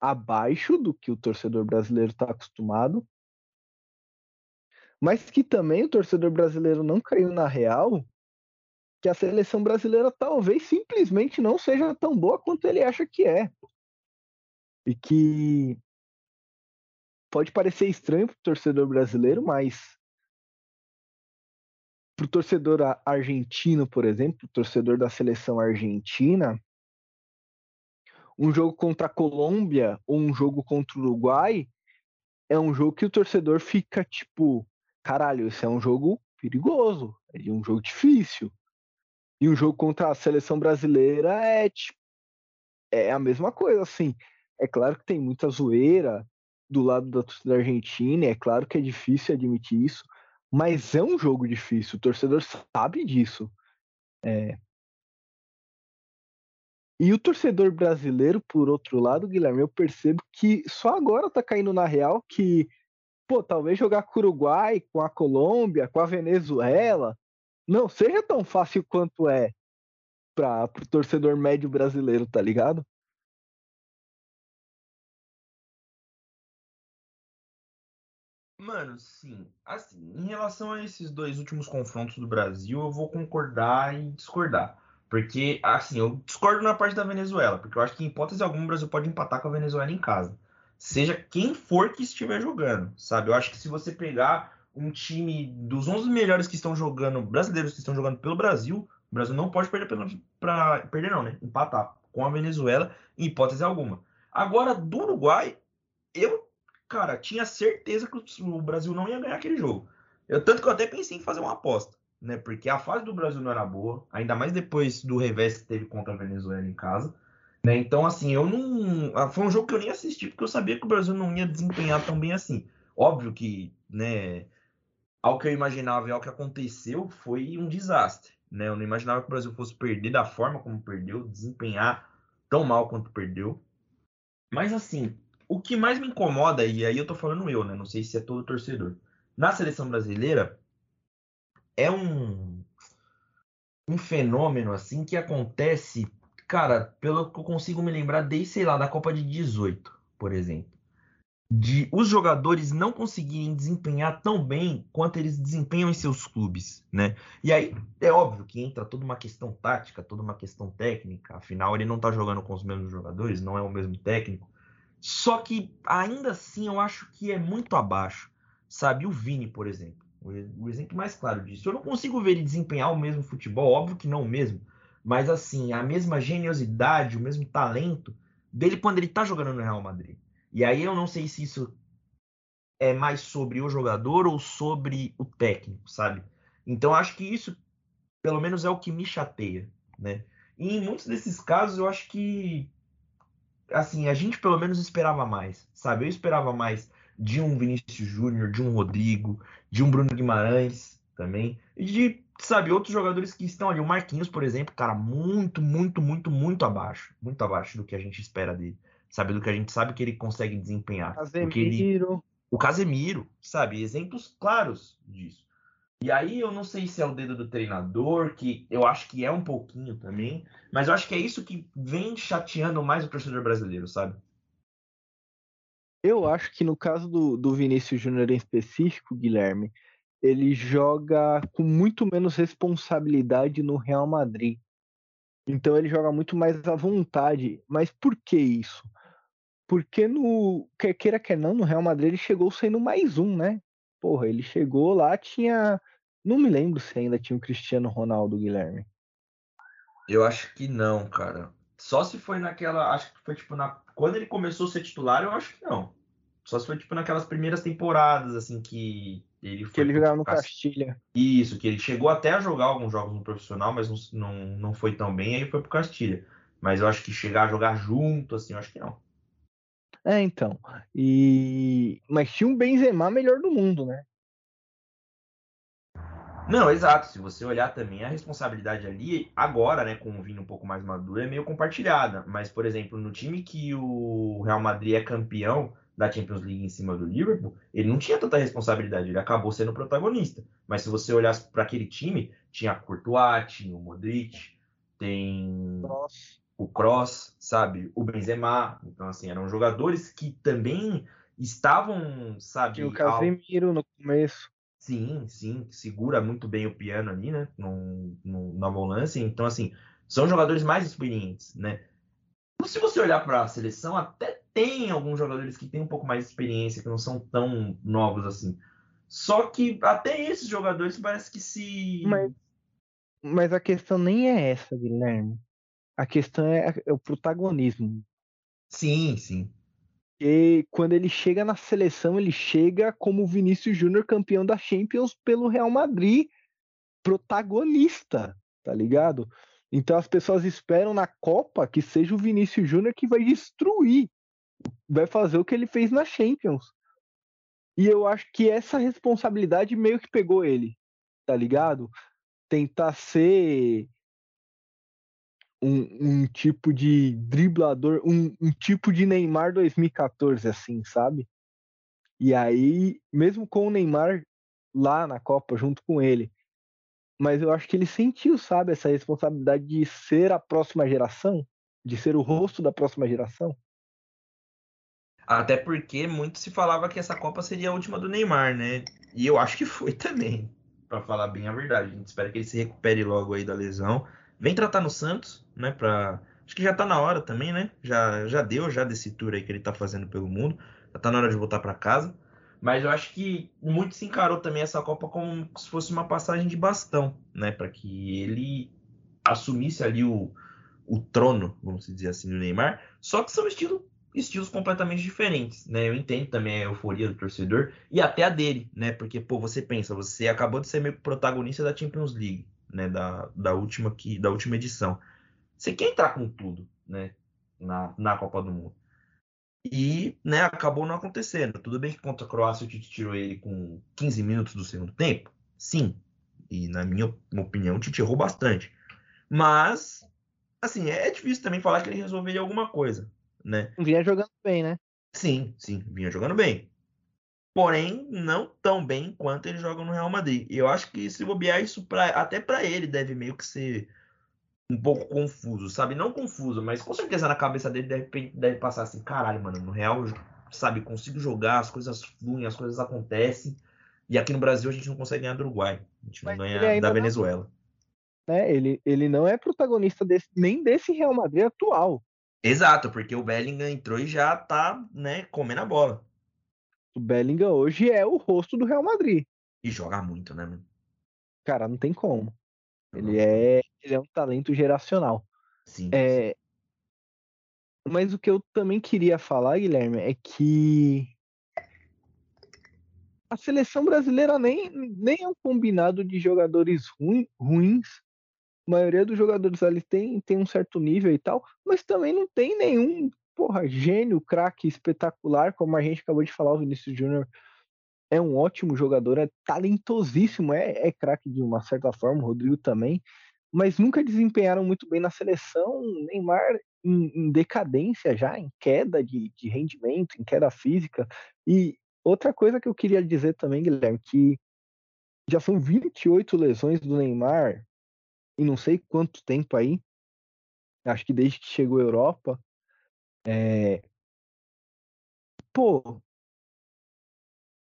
Speaker 1: abaixo do que o torcedor brasileiro está acostumado, mas que também o torcedor brasileiro não caiu na real que a seleção brasileira talvez simplesmente não seja tão boa quanto ele acha que é. E que pode parecer estranho para o torcedor brasileiro, mas para o torcedor argentino, por exemplo, torcedor da seleção argentina, um jogo contra a Colômbia ou um jogo contra o Uruguai é um jogo que o torcedor fica tipo, caralho, esse é um jogo perigoso, é um jogo difícil. E um jogo contra a seleção brasileira é tipo, é a mesma coisa, assim. É claro que tem muita zoeira do lado da torcida argentina, é claro que é difícil admitir isso, mas é um jogo difícil, o torcedor sabe disso. É. E o torcedor brasileiro, por outro lado, Guilherme, eu percebo que só agora tá caindo na real que, pô, talvez jogar com o Uruguai, com a Colômbia, com a Venezuela, não seja tão fácil quanto é para o torcedor médio brasileiro, tá ligado?
Speaker 2: Mano, sim. Assim, em relação a esses dois últimos confrontos do Brasil, eu vou concordar e discordar. Porque, assim, eu discordo na parte da Venezuela, porque eu acho que em hipótese alguma o Brasil pode empatar com a Venezuela em casa. Seja quem for que estiver jogando, sabe? Eu acho que se você pegar um time dos 11 melhores que estão jogando, brasileiros que estão jogando pelo Brasil, o Brasil não pode perder para perder não, né? Empatar com a Venezuela em hipótese alguma. Agora do Uruguai, eu, cara, tinha certeza que o Brasil não ia ganhar aquele jogo. Eu tanto que eu até pensei em fazer uma aposta, né? Porque a fase do Brasil não era boa, ainda mais depois do revés que teve contra a Venezuela em casa. Né? Então, assim, eu não. Ah, foi um jogo que eu nem assisti, porque eu sabia que o Brasil não ia desempenhar tão bem assim. Óbvio que, né, ao que eu imaginava e ao que aconteceu, foi um desastre. Né? Eu não imaginava que o Brasil fosse perder da forma como perdeu, desempenhar tão mal quanto perdeu. Mas assim, o que mais me incomoda, e aí eu tô falando eu, né? Não sei se é todo torcedor. Na seleção brasileira, é um, um fenômeno assim que acontece, cara, pelo que eu consigo me lembrar desde, sei lá, da Copa de 18, por exemplo de os jogadores não conseguirem desempenhar tão bem quanto eles desempenham em seus clubes, né? E aí é óbvio que entra toda uma questão tática, toda uma questão técnica, afinal ele não tá jogando com os mesmos jogadores, não é o mesmo técnico. Só que ainda assim eu acho que é muito abaixo, sabe? O Vini, por exemplo, o exemplo mais claro disso. Eu não consigo ver ele desempenhar o mesmo futebol, óbvio que não o mesmo, mas assim, a mesma geniosidade, o mesmo talento dele quando ele tá jogando no Real Madrid. E aí eu não sei se isso é mais sobre o jogador ou sobre o técnico, sabe? Então acho que isso, pelo menos, é o que me chateia, né? E em muitos desses casos eu acho que assim, a gente pelo menos esperava mais, sabe? Eu esperava mais de um Vinícius Júnior, de um Rodrigo, de um Bruno Guimarães também, e de, sabe, outros jogadores que estão ali. O Marquinhos, por exemplo, cara, muito, muito, muito, muito abaixo, muito abaixo do que a gente espera dele sabe? Do que a gente sabe que ele consegue desempenhar.
Speaker 1: Casemiro.
Speaker 2: Ele... O Casemiro, sabe? Exemplos claros disso. E aí eu não sei se é o dedo do treinador, que eu acho que é um pouquinho também, mas eu acho que é isso que vem chateando mais o torcedor brasileiro, sabe?
Speaker 1: Eu acho que no caso do, do Vinícius Júnior em específico, Guilherme, ele joga com muito menos responsabilidade no Real Madrid. Então ele joga muito mais à vontade. Mas por que isso? Porque no. Quer queira, quer não, no Real Madrid ele chegou sendo mais um, né? Porra, ele chegou lá, tinha. Não me lembro se ainda tinha o Cristiano Ronaldo, Guilherme.
Speaker 2: Eu acho que não, cara. Só se foi naquela. Acho que foi tipo na. Quando ele começou a ser titular, eu acho que não. Só se foi tipo naquelas primeiras temporadas, assim, que ele foi.
Speaker 1: Que ele jogava no Castilha.
Speaker 2: Isso, que ele chegou até a jogar alguns jogos no profissional, mas não, não, não foi tão bem, aí foi pro Castilha. Mas eu acho que chegar a jogar junto, assim, eu acho que não.
Speaker 1: É, então. E mas tinha um Benzema melhor do mundo, né?
Speaker 2: Não, exato. Se você olhar também a responsabilidade ali, agora, né, com o Vini um pouco mais maduro, é meio compartilhada. Mas, por exemplo, no time que o Real Madrid é campeão da Champions League em cima do Liverpool, ele não tinha tanta responsabilidade, ele acabou sendo protagonista. Mas se você olhasse para aquele time, tinha Courtois, tinha o Modric, tem Nossa o Cross, sabe, o Benzema. Então, assim, eram jogadores que também estavam, sabe.
Speaker 1: Tinha o Casemiro ao... no começo.
Speaker 2: Sim, sim, segura muito bem o piano ali, né? No, no, na volância. Então, assim, são jogadores mais experientes, né? Se você olhar para a seleção, até tem alguns jogadores que têm um pouco mais de experiência, que não são tão novos assim. Só que até esses jogadores parece que se.
Speaker 1: Mas, mas a questão nem é essa, Guilherme. A questão é, é o protagonismo.
Speaker 2: Sim, sim.
Speaker 1: E quando ele chega na seleção, ele chega como Vinícius Júnior campeão da Champions pelo Real Madrid, protagonista, tá ligado? Então as pessoas esperam na Copa que seja o Vinícius Júnior que vai destruir, vai fazer o que ele fez na Champions. E eu acho que essa responsabilidade meio que pegou ele, tá ligado? Tentar ser um, um, tipo de driblador, um, um, tipo de Neymar 2014, assim, sabe? E aí, mesmo com o Neymar lá na Copa, junto com ele, mas eu acho que ele sentiu, sabe, essa responsabilidade de ser a próxima geração, de ser o rosto da próxima geração.
Speaker 2: Até porque muito se falava que essa Copa seria a última do Neymar, né? E eu acho que foi também, para falar bem a verdade. A gente espera que ele se recupere logo aí da lesão Vem tratar no Santos, né? Pra... Acho que já tá na hora também, né? Já, já deu já desse tour aí que ele tá fazendo pelo mundo. Já tá na hora de voltar para casa. Mas eu acho que muito se encarou também essa Copa como se fosse uma passagem de bastão, né? Para que ele assumisse ali o, o trono, vamos dizer assim, do Neymar. Só que são estilo, estilos completamente diferentes, né? Eu entendo também a euforia do torcedor e até a dele, né? Porque, pô, você pensa, você acabou de ser meio protagonista da Champions League né, da, da, última, que, da última edição. Você quer entrar com tudo né, na, na Copa do Mundo. E né, acabou não acontecendo. Tudo bem que contra a Croácia o Tite tirou ele com 15 minutos do segundo tempo? Sim. E na minha opinião, o Tite errou bastante. Mas, assim, é difícil também falar que ele resolveria alguma coisa, né?
Speaker 1: Vinha jogando bem, né?
Speaker 2: Sim, sim, vinha jogando bem porém não tão bem quanto ele joga no Real Madrid. E eu acho que se bobear isso pra, até para ele deve meio que ser um pouco confuso, sabe? Não confuso, mas com certeza na cabeça dele deve, deve passar assim, caralho, mano, no Real, sabe, consigo jogar, as coisas fluem, as coisas acontecem. E aqui no Brasil a gente não consegue ganhar do Uruguai, a gente não ganha da Venezuela.
Speaker 1: Não, né? ele, ele não é protagonista desse, nem desse Real Madrid atual.
Speaker 2: Exato, porque o Bellingham entrou e já tá, né, comendo a bola.
Speaker 1: O Bellingham hoje é o rosto do Real Madrid.
Speaker 2: E joga muito, né,
Speaker 1: Cara, não tem como. Ele é, ele é um talento geracional.
Speaker 2: Sim.
Speaker 1: É... Mas o que eu também queria falar, Guilherme, é que a seleção brasileira nem, nem é um combinado de jogadores ruim, ruins. A maioria dos jogadores ali tem, tem um certo nível e tal, mas também não tem nenhum porra, gênio, craque, espetacular, como a gente acabou de falar, o Vinícius Júnior é um ótimo jogador, é talentosíssimo, é, é craque de uma certa forma, o Rodrigo também, mas nunca desempenharam muito bem na seleção. Neymar em, em decadência já, em queda de, de, rendimento, em queda física. E outra coisa que eu queria dizer também, Guilherme, que já são 28 lesões do Neymar em não sei quanto tempo aí. Acho que desde que chegou à Europa. É... Pô,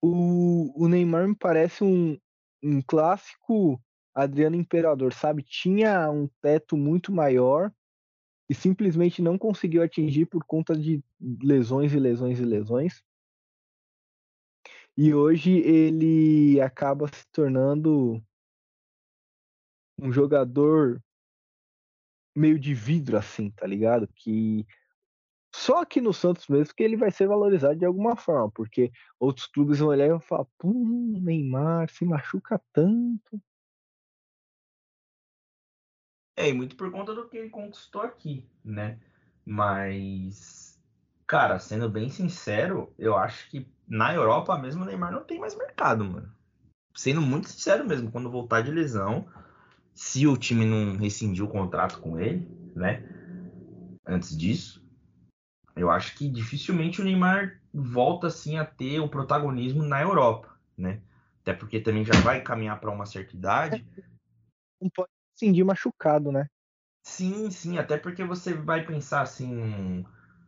Speaker 1: o, o Neymar me parece um, um clássico Adriano Imperador, sabe? Tinha um teto muito maior e simplesmente não conseguiu atingir por conta de lesões e lesões e lesões. E hoje ele acaba se tornando um jogador meio de vidro, assim, tá ligado? Que só aqui no Santos mesmo que ele vai ser valorizado de alguma forma, porque outros clubes vão olhar e vão falar, pum, Neymar se machuca tanto.
Speaker 2: É, e muito por conta do que ele conquistou aqui, né? Mas, cara, sendo bem sincero, eu acho que na Europa mesmo o Neymar não tem mais mercado, mano. Sendo muito sincero mesmo, quando voltar de lesão, se o time não rescindiu o contrato com ele, né? Antes disso, eu acho que dificilmente o Neymar volta assim a ter o protagonismo na Europa, né? Até porque também já vai caminhar para uma certa idade.
Speaker 1: Não pode sentir machucado, né?
Speaker 2: Sim, sim, até porque você vai pensar assim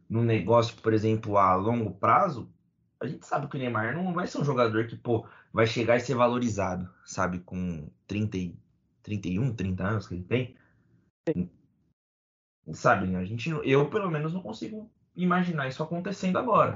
Speaker 2: no negócio, por exemplo, a longo prazo, a gente sabe que o Neymar não vai ser um jogador que, pô, vai chegar e ser valorizado, sabe? Com 30, 31, 30 anos que ele tem. Sabe, a gente, eu pelo menos não consigo imaginar isso acontecendo agora.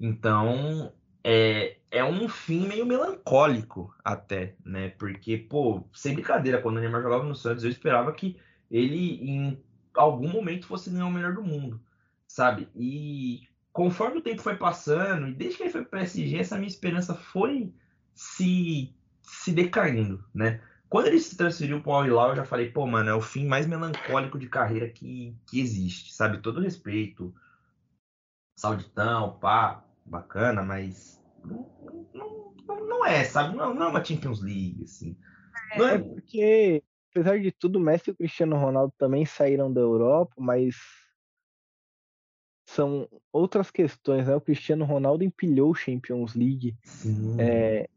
Speaker 2: Então, é, é um fim meio melancólico até, né? Porque, pô, sem brincadeira, quando o Neymar jogava no Santos, eu esperava que ele em algum momento fosse ganhar o melhor do mundo, sabe? E conforme o tempo foi passando, e desde que ele foi para o PSG, essa minha esperança foi se, se decaindo, né? Quando ele se transferiu para o Al-Hilal, eu já falei, pô, mano, é o fim mais melancólico de carreira que, que existe, sabe? Todo respeito, sauditão, pá, bacana, mas não, não, não é, sabe? Não, não, é uma Champions League, assim.
Speaker 1: É, é... é porque, apesar de tudo, Messi e o Cristiano Ronaldo também saíram da Europa, mas são outras questões, né? O Cristiano Ronaldo empilhou Champions League. É,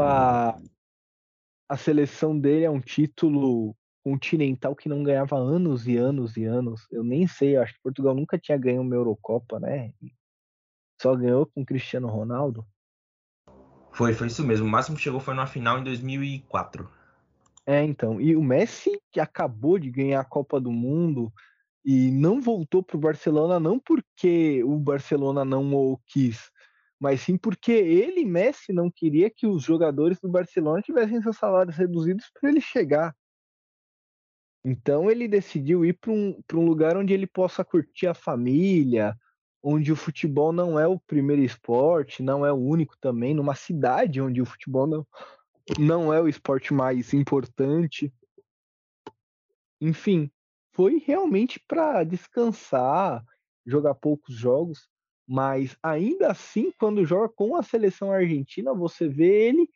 Speaker 1: a, a seleção dele é um título continental que não ganhava anos e anos e anos. Eu nem sei, acho que Portugal nunca tinha ganho uma Eurocopa, né? Só ganhou com Cristiano Ronaldo.
Speaker 2: Foi, foi isso mesmo. O máximo que chegou foi na final em 2004.
Speaker 1: É, então. E o Messi, que acabou de ganhar a Copa do Mundo, e não voltou para o Barcelona não porque o Barcelona não o quis, mas sim porque ele, Messi, não queria que os jogadores do Barcelona tivessem seus salários reduzidos para ele chegar. Então ele decidiu ir para um, um lugar onde ele possa curtir a família, onde o futebol não é o primeiro esporte, não é o único também, numa cidade onde o futebol não, não é o esporte mais importante. Enfim, foi realmente para descansar, jogar poucos jogos, mas ainda assim, quando joga com a seleção argentina, você vê ele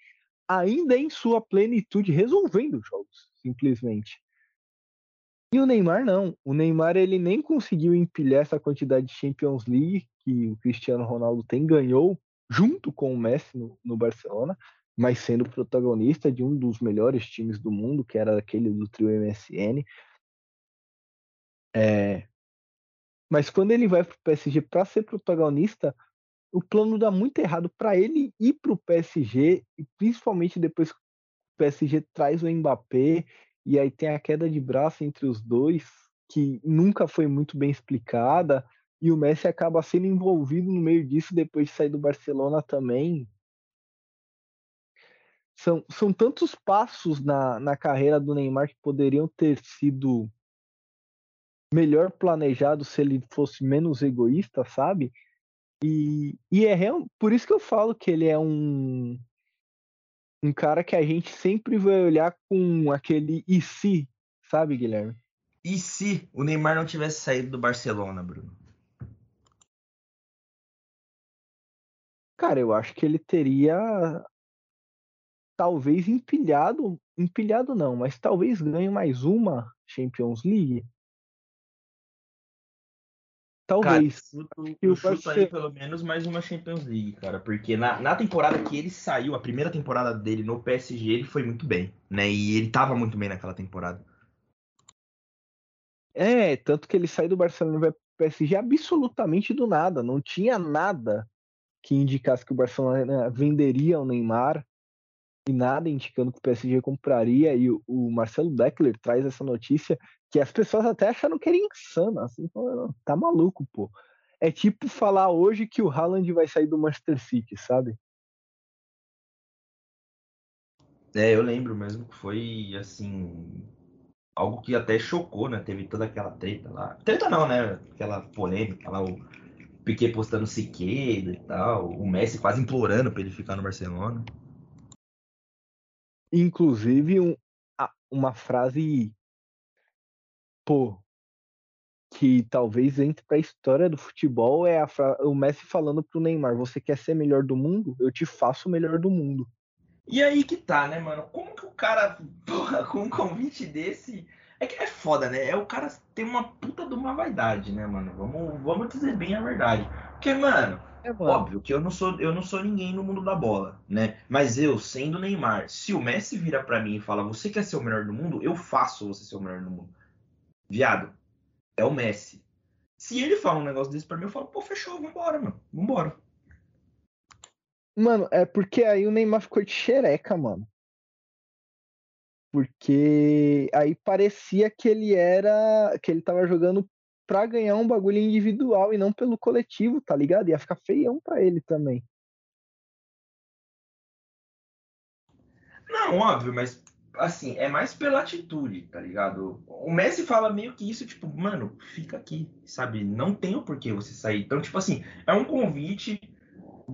Speaker 1: ainda em sua plenitude resolvendo jogos, simplesmente. E o Neymar não. O Neymar ele nem conseguiu empilhar essa quantidade de Champions League que o Cristiano Ronaldo tem, ganhou junto com o Messi no, no Barcelona, mas sendo protagonista de um dos melhores times do mundo, que era aquele do trio MSN. É... Mas quando ele vai para o PSG para ser protagonista, o plano dá muito errado para ele ir para o PSG, e principalmente depois que o PSG traz o Mbappé, e aí tem a queda de braço entre os dois, que nunca foi muito bem explicada, e o Messi acaba sendo envolvido no meio disso depois de sair do Barcelona também. São, são tantos passos na, na carreira do Neymar que poderiam ter sido melhor planejado se ele fosse menos egoísta, sabe? E, e é real, por isso que eu falo que ele é um um cara que a gente sempre vai olhar com aquele e se, sabe, Guilherme?
Speaker 2: E se o Neymar não tivesse saído do Barcelona, Bruno?
Speaker 1: Cara, eu acho que ele teria talvez empilhado, empilhado não, mas talvez ganhe mais uma Champions League.
Speaker 2: Talvez. Cara, eu chuto, eu aí pelo menos mais uma Champions League, cara. Porque na, na temporada que ele saiu, a primeira temporada dele no PSG, ele foi muito bem, né? E ele tava muito bem naquela temporada.
Speaker 1: É, tanto que ele saiu do Barcelona e vai pro PSG absolutamente do nada. Não tinha nada que indicasse que o Barcelona venderia o Neymar e nada indicando que o PSG compraria. E o, Marcelo Beckler traz essa notícia que as pessoas até acharam que era insano, assim, tá maluco, pô. É tipo falar hoje que o Haaland vai sair do Manchester City, sabe?
Speaker 2: É, eu lembro mesmo que foi, assim, algo que até chocou, né? Teve toda aquela treta lá. Treta não, né? Aquela polêmica lá, o Piquet postando Siqueira e tal, o Messi quase implorando pra ele ficar no Barcelona.
Speaker 1: Inclusive, um, uma frase pô, que talvez entre para a história do futebol é fra... o Messi falando pro Neymar: você quer ser melhor do mundo? Eu te faço o melhor do mundo.
Speaker 2: E aí que tá, né, mano? Como que o cara, porra, com um convite desse. É que é foda, né? É o cara tem uma puta de uma vaidade, né, mano? Vamos, vamos dizer bem a verdade. Porque, mano, é, óbvio que eu não sou eu não sou ninguém no mundo da bola, né? Mas eu, sendo Neymar, se o Messi vira para mim e fala, você quer ser o melhor do mundo, eu faço você ser o melhor do mundo. Viado, é o Messi. Se ele fala um negócio desse pra mim, eu falo, pô, fechou, vambora, mano. Vambora.
Speaker 1: Mano, é porque aí o Neymar ficou de xereca, mano. Porque aí parecia que ele era. que ele tava jogando pra ganhar um bagulho individual e não pelo coletivo, tá ligado? Ia ficar feião pra ele também.
Speaker 2: Não, óbvio, mas assim, é mais pela atitude, tá ligado? O Messi fala meio que isso, tipo, mano, fica aqui, sabe? Não tem o porquê você sair. Então, tipo assim, é um convite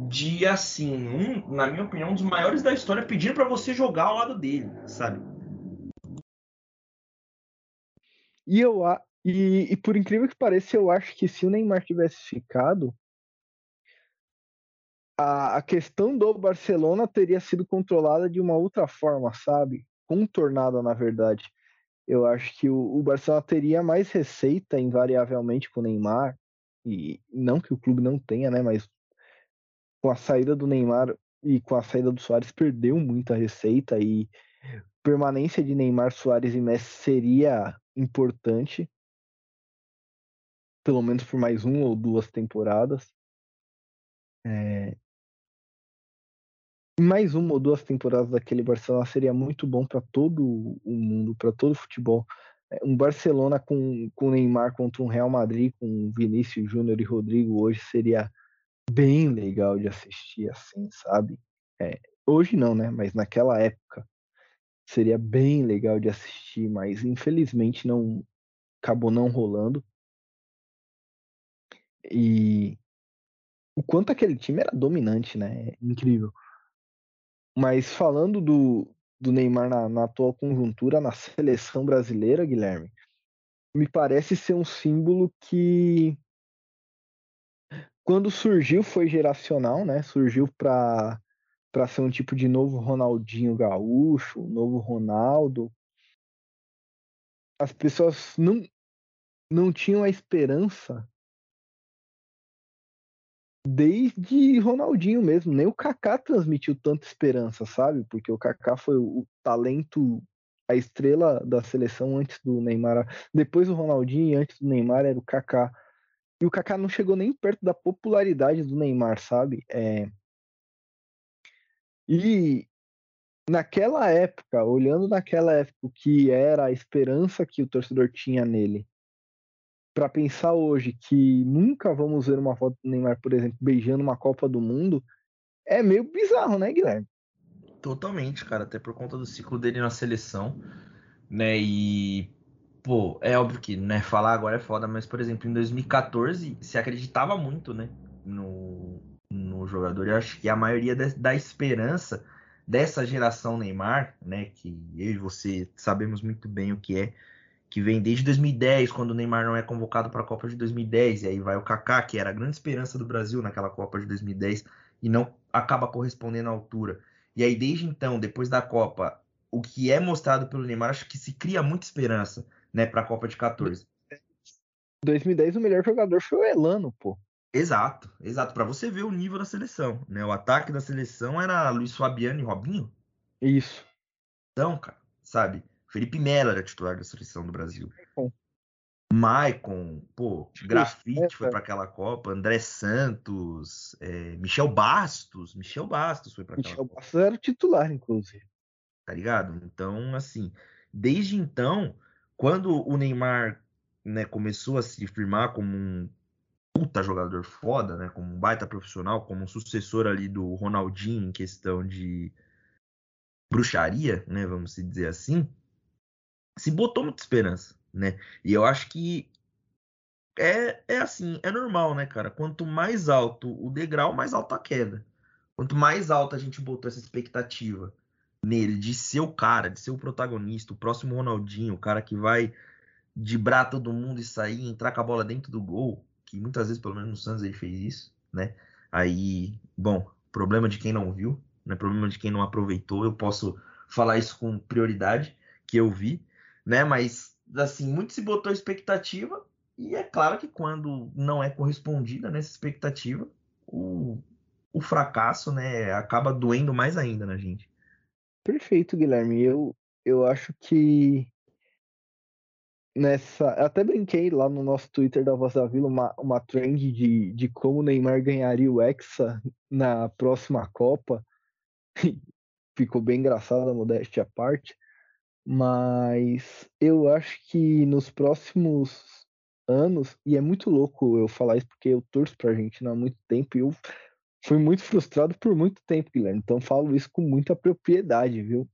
Speaker 2: de, assim, um, na minha opinião, um dos maiores da história pedindo para você jogar ao lado dele, sabe?
Speaker 1: E eu e, e por incrível que pareça, eu acho que se o Neymar tivesse ficado, a, a questão do Barcelona teria sido controlada de uma outra forma, sabe? Contornada, na verdade. Eu acho que o, o Barcelona teria mais receita, invariavelmente, com o Neymar. E não que o clube não tenha, né? Mas com a saída do Neymar e com a saída do Soares, perdeu muita receita. E permanência de Neymar, Soares e Messi seria importante. Pelo menos por mais uma ou duas temporadas. É, mais uma ou duas temporadas daquele Barcelona seria muito bom para todo o mundo, para todo o futebol. É, um Barcelona com, com Neymar contra um Real Madrid com Vinícius Júnior e Rodrigo hoje seria bem legal de assistir, assim, sabe? É, hoje não, né? Mas naquela época seria bem legal de assistir, mas infelizmente não acabou não rolando. E o quanto aquele time era dominante, né? É incrível. Mas falando do, do Neymar na, na, atual conjuntura, na seleção brasileira, Guilherme, me parece ser um símbolo que, quando surgiu, foi geracional, né? Surgiu para para ser um tipo de novo Ronaldinho Gaúcho, novo Ronaldo. As pessoas não, não tinham a esperança desde Ronaldinho mesmo. Nem o Kaká transmitiu tanta esperança, sabe? Porque o Kaká foi o talento, a estrela da seleção antes do Neymar. Depois do Ronaldinho e antes do Neymar era o Kaká. E o Kaká não chegou nem perto da popularidade do Neymar, sabe? É... E naquela época, olhando naquela época, o que era a esperança que o torcedor tinha nele, para pensar hoje que nunca vamos ver uma foto do Neymar, por exemplo, beijando uma Copa do Mundo, é meio bizarro, né, Guilherme?
Speaker 2: Totalmente, cara, até por conta do ciclo dele na seleção, né? E pô, é óbvio que, né, falar agora é foda, mas por exemplo, em 2014 se acreditava muito, né, no, no jogador. Eu acho que a maioria de, da esperança dessa geração Neymar, né, que eu e você sabemos muito bem o que é, que vem desde 2010, quando o Neymar não é convocado para a Copa de 2010, e aí vai o Kaká, que era a grande esperança do Brasil naquela Copa de 2010 e não acaba correspondendo à altura. E aí desde então, depois da Copa, o que é mostrado pelo Neymar, acho que se cria muita esperança, né, para a Copa de 14.
Speaker 1: 2010 o melhor jogador foi o Elano, pô.
Speaker 2: Exato, exato, para você ver o nível da seleção, né? O ataque da seleção era Luiz Fabiano e Robinho.
Speaker 1: Isso.
Speaker 2: Então, cara, sabe? Felipe Melo era titular da seleção do Brasil. Maicon, pô, Grafite foi para aquela Copa, André Santos, é, Michel Bastos, Michel Bastos foi para aquela
Speaker 1: Michel Copa. Bastos era o titular, inclusive.
Speaker 2: Tá ligado? Então, assim, desde então, quando o Neymar né, começou a se firmar como um puta jogador foda, né, como um baita profissional, como um sucessor ali do Ronaldinho em questão de bruxaria, né, vamos dizer assim, se botou muita esperança, né? E eu acho que é, é assim, é normal, né, cara? Quanto mais alto o degrau, mais alta a queda. Quanto mais alta a gente botou essa expectativa nele de ser o cara, de ser o protagonista, o próximo Ronaldinho, o cara que vai dibrar todo mundo e sair, entrar com a bola dentro do gol, que muitas vezes, pelo menos no Santos, ele fez isso, né? Aí, bom, problema de quem não viu, né? Problema de quem não aproveitou. Eu posso falar isso com prioridade, que eu vi, né? Mas assim, muito se botou expectativa e é claro que quando não é correspondida nessa expectativa, o, o fracasso, né, acaba doendo mais ainda na gente.
Speaker 1: Perfeito, Guilherme. Eu, eu acho que nessa. Até brinquei lá no nosso Twitter da Voz da Vila uma, uma trend de, de como o Neymar ganharia o Hexa na próxima Copa. Ficou bem engraçado a modéstia à parte. Mas eu acho que nos próximos anos, e é muito louco eu falar isso porque eu torço pra Argentina há muito tempo e eu fui muito frustrado por muito tempo, Guilherme. Então falo isso com muita propriedade, viu?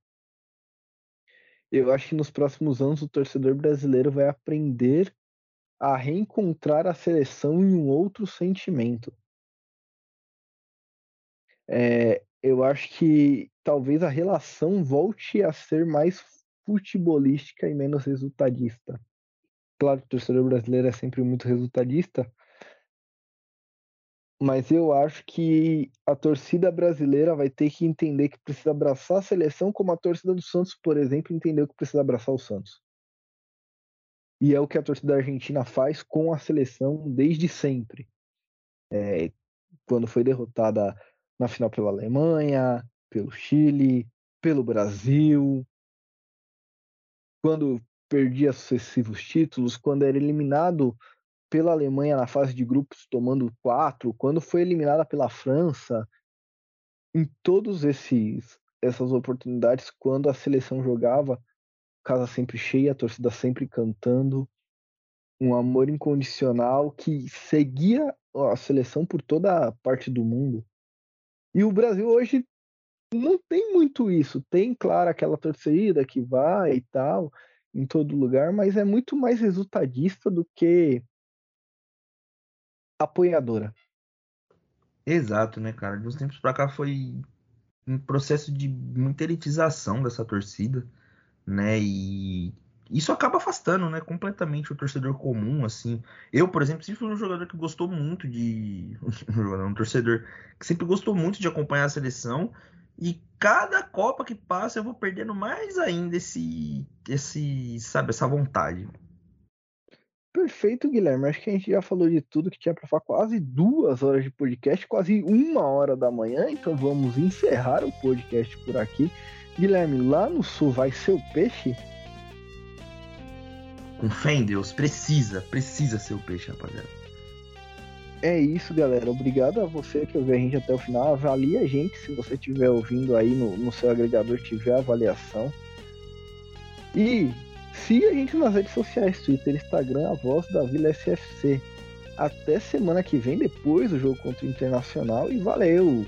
Speaker 1: Eu acho que nos próximos anos o torcedor brasileiro vai aprender a reencontrar a seleção em um outro sentimento. É, eu acho que talvez a relação volte a ser mais futebolística e menos resultadista. Claro que o torcedor brasileiro é sempre muito resultadista, mas eu acho que a torcida brasileira vai ter que entender que precisa abraçar a seleção, como a torcida do Santos, por exemplo, entendeu que precisa abraçar o Santos. E é o que a torcida argentina faz com a seleção desde sempre. É, quando foi derrotada na final pela Alemanha, pelo Chile, pelo Brasil, quando perdia sucessivos títulos, quando era eliminado pela Alemanha na fase de grupos tomando quatro, quando foi eliminada pela França, em todos esses essas oportunidades, quando a seleção jogava, casa sempre cheia, a torcida sempre cantando, um amor incondicional que seguia a seleção por toda a parte do mundo. E o Brasil hoje não tem muito isso. Tem, claro, aquela torcida que vai e tal, em todo lugar, mas é muito mais resultadista do que apoiadora.
Speaker 2: Exato, né, cara? De uns tempos pra cá foi um processo de muita elitização dessa torcida, né? E isso acaba afastando, né, completamente o torcedor comum, assim. Eu, por exemplo, sempre fui um jogador que gostou muito de um torcedor que sempre gostou muito de acompanhar a seleção e cada Copa que passa eu vou perdendo mais ainda esse, esse, sabe, essa vontade.
Speaker 1: Perfeito, Guilherme. Acho que a gente já falou de tudo que tinha para falar. Quase duas horas de podcast, quase uma hora da manhã. Então vamos encerrar o podcast por aqui. Guilherme, lá no sul vai ser o peixe?
Speaker 2: Com fé em Deus, precisa, precisa ser o peixe, rapaziada.
Speaker 1: É isso, galera. Obrigado a você que ouviu a gente até o final. Avalie a gente se você estiver ouvindo aí no, no seu agregador, tiver avaliação. E siga a gente nas redes sociais, Twitter, Instagram, a voz da Vila SFC. Até semana que vem, depois do jogo contra o Internacional. E valeu!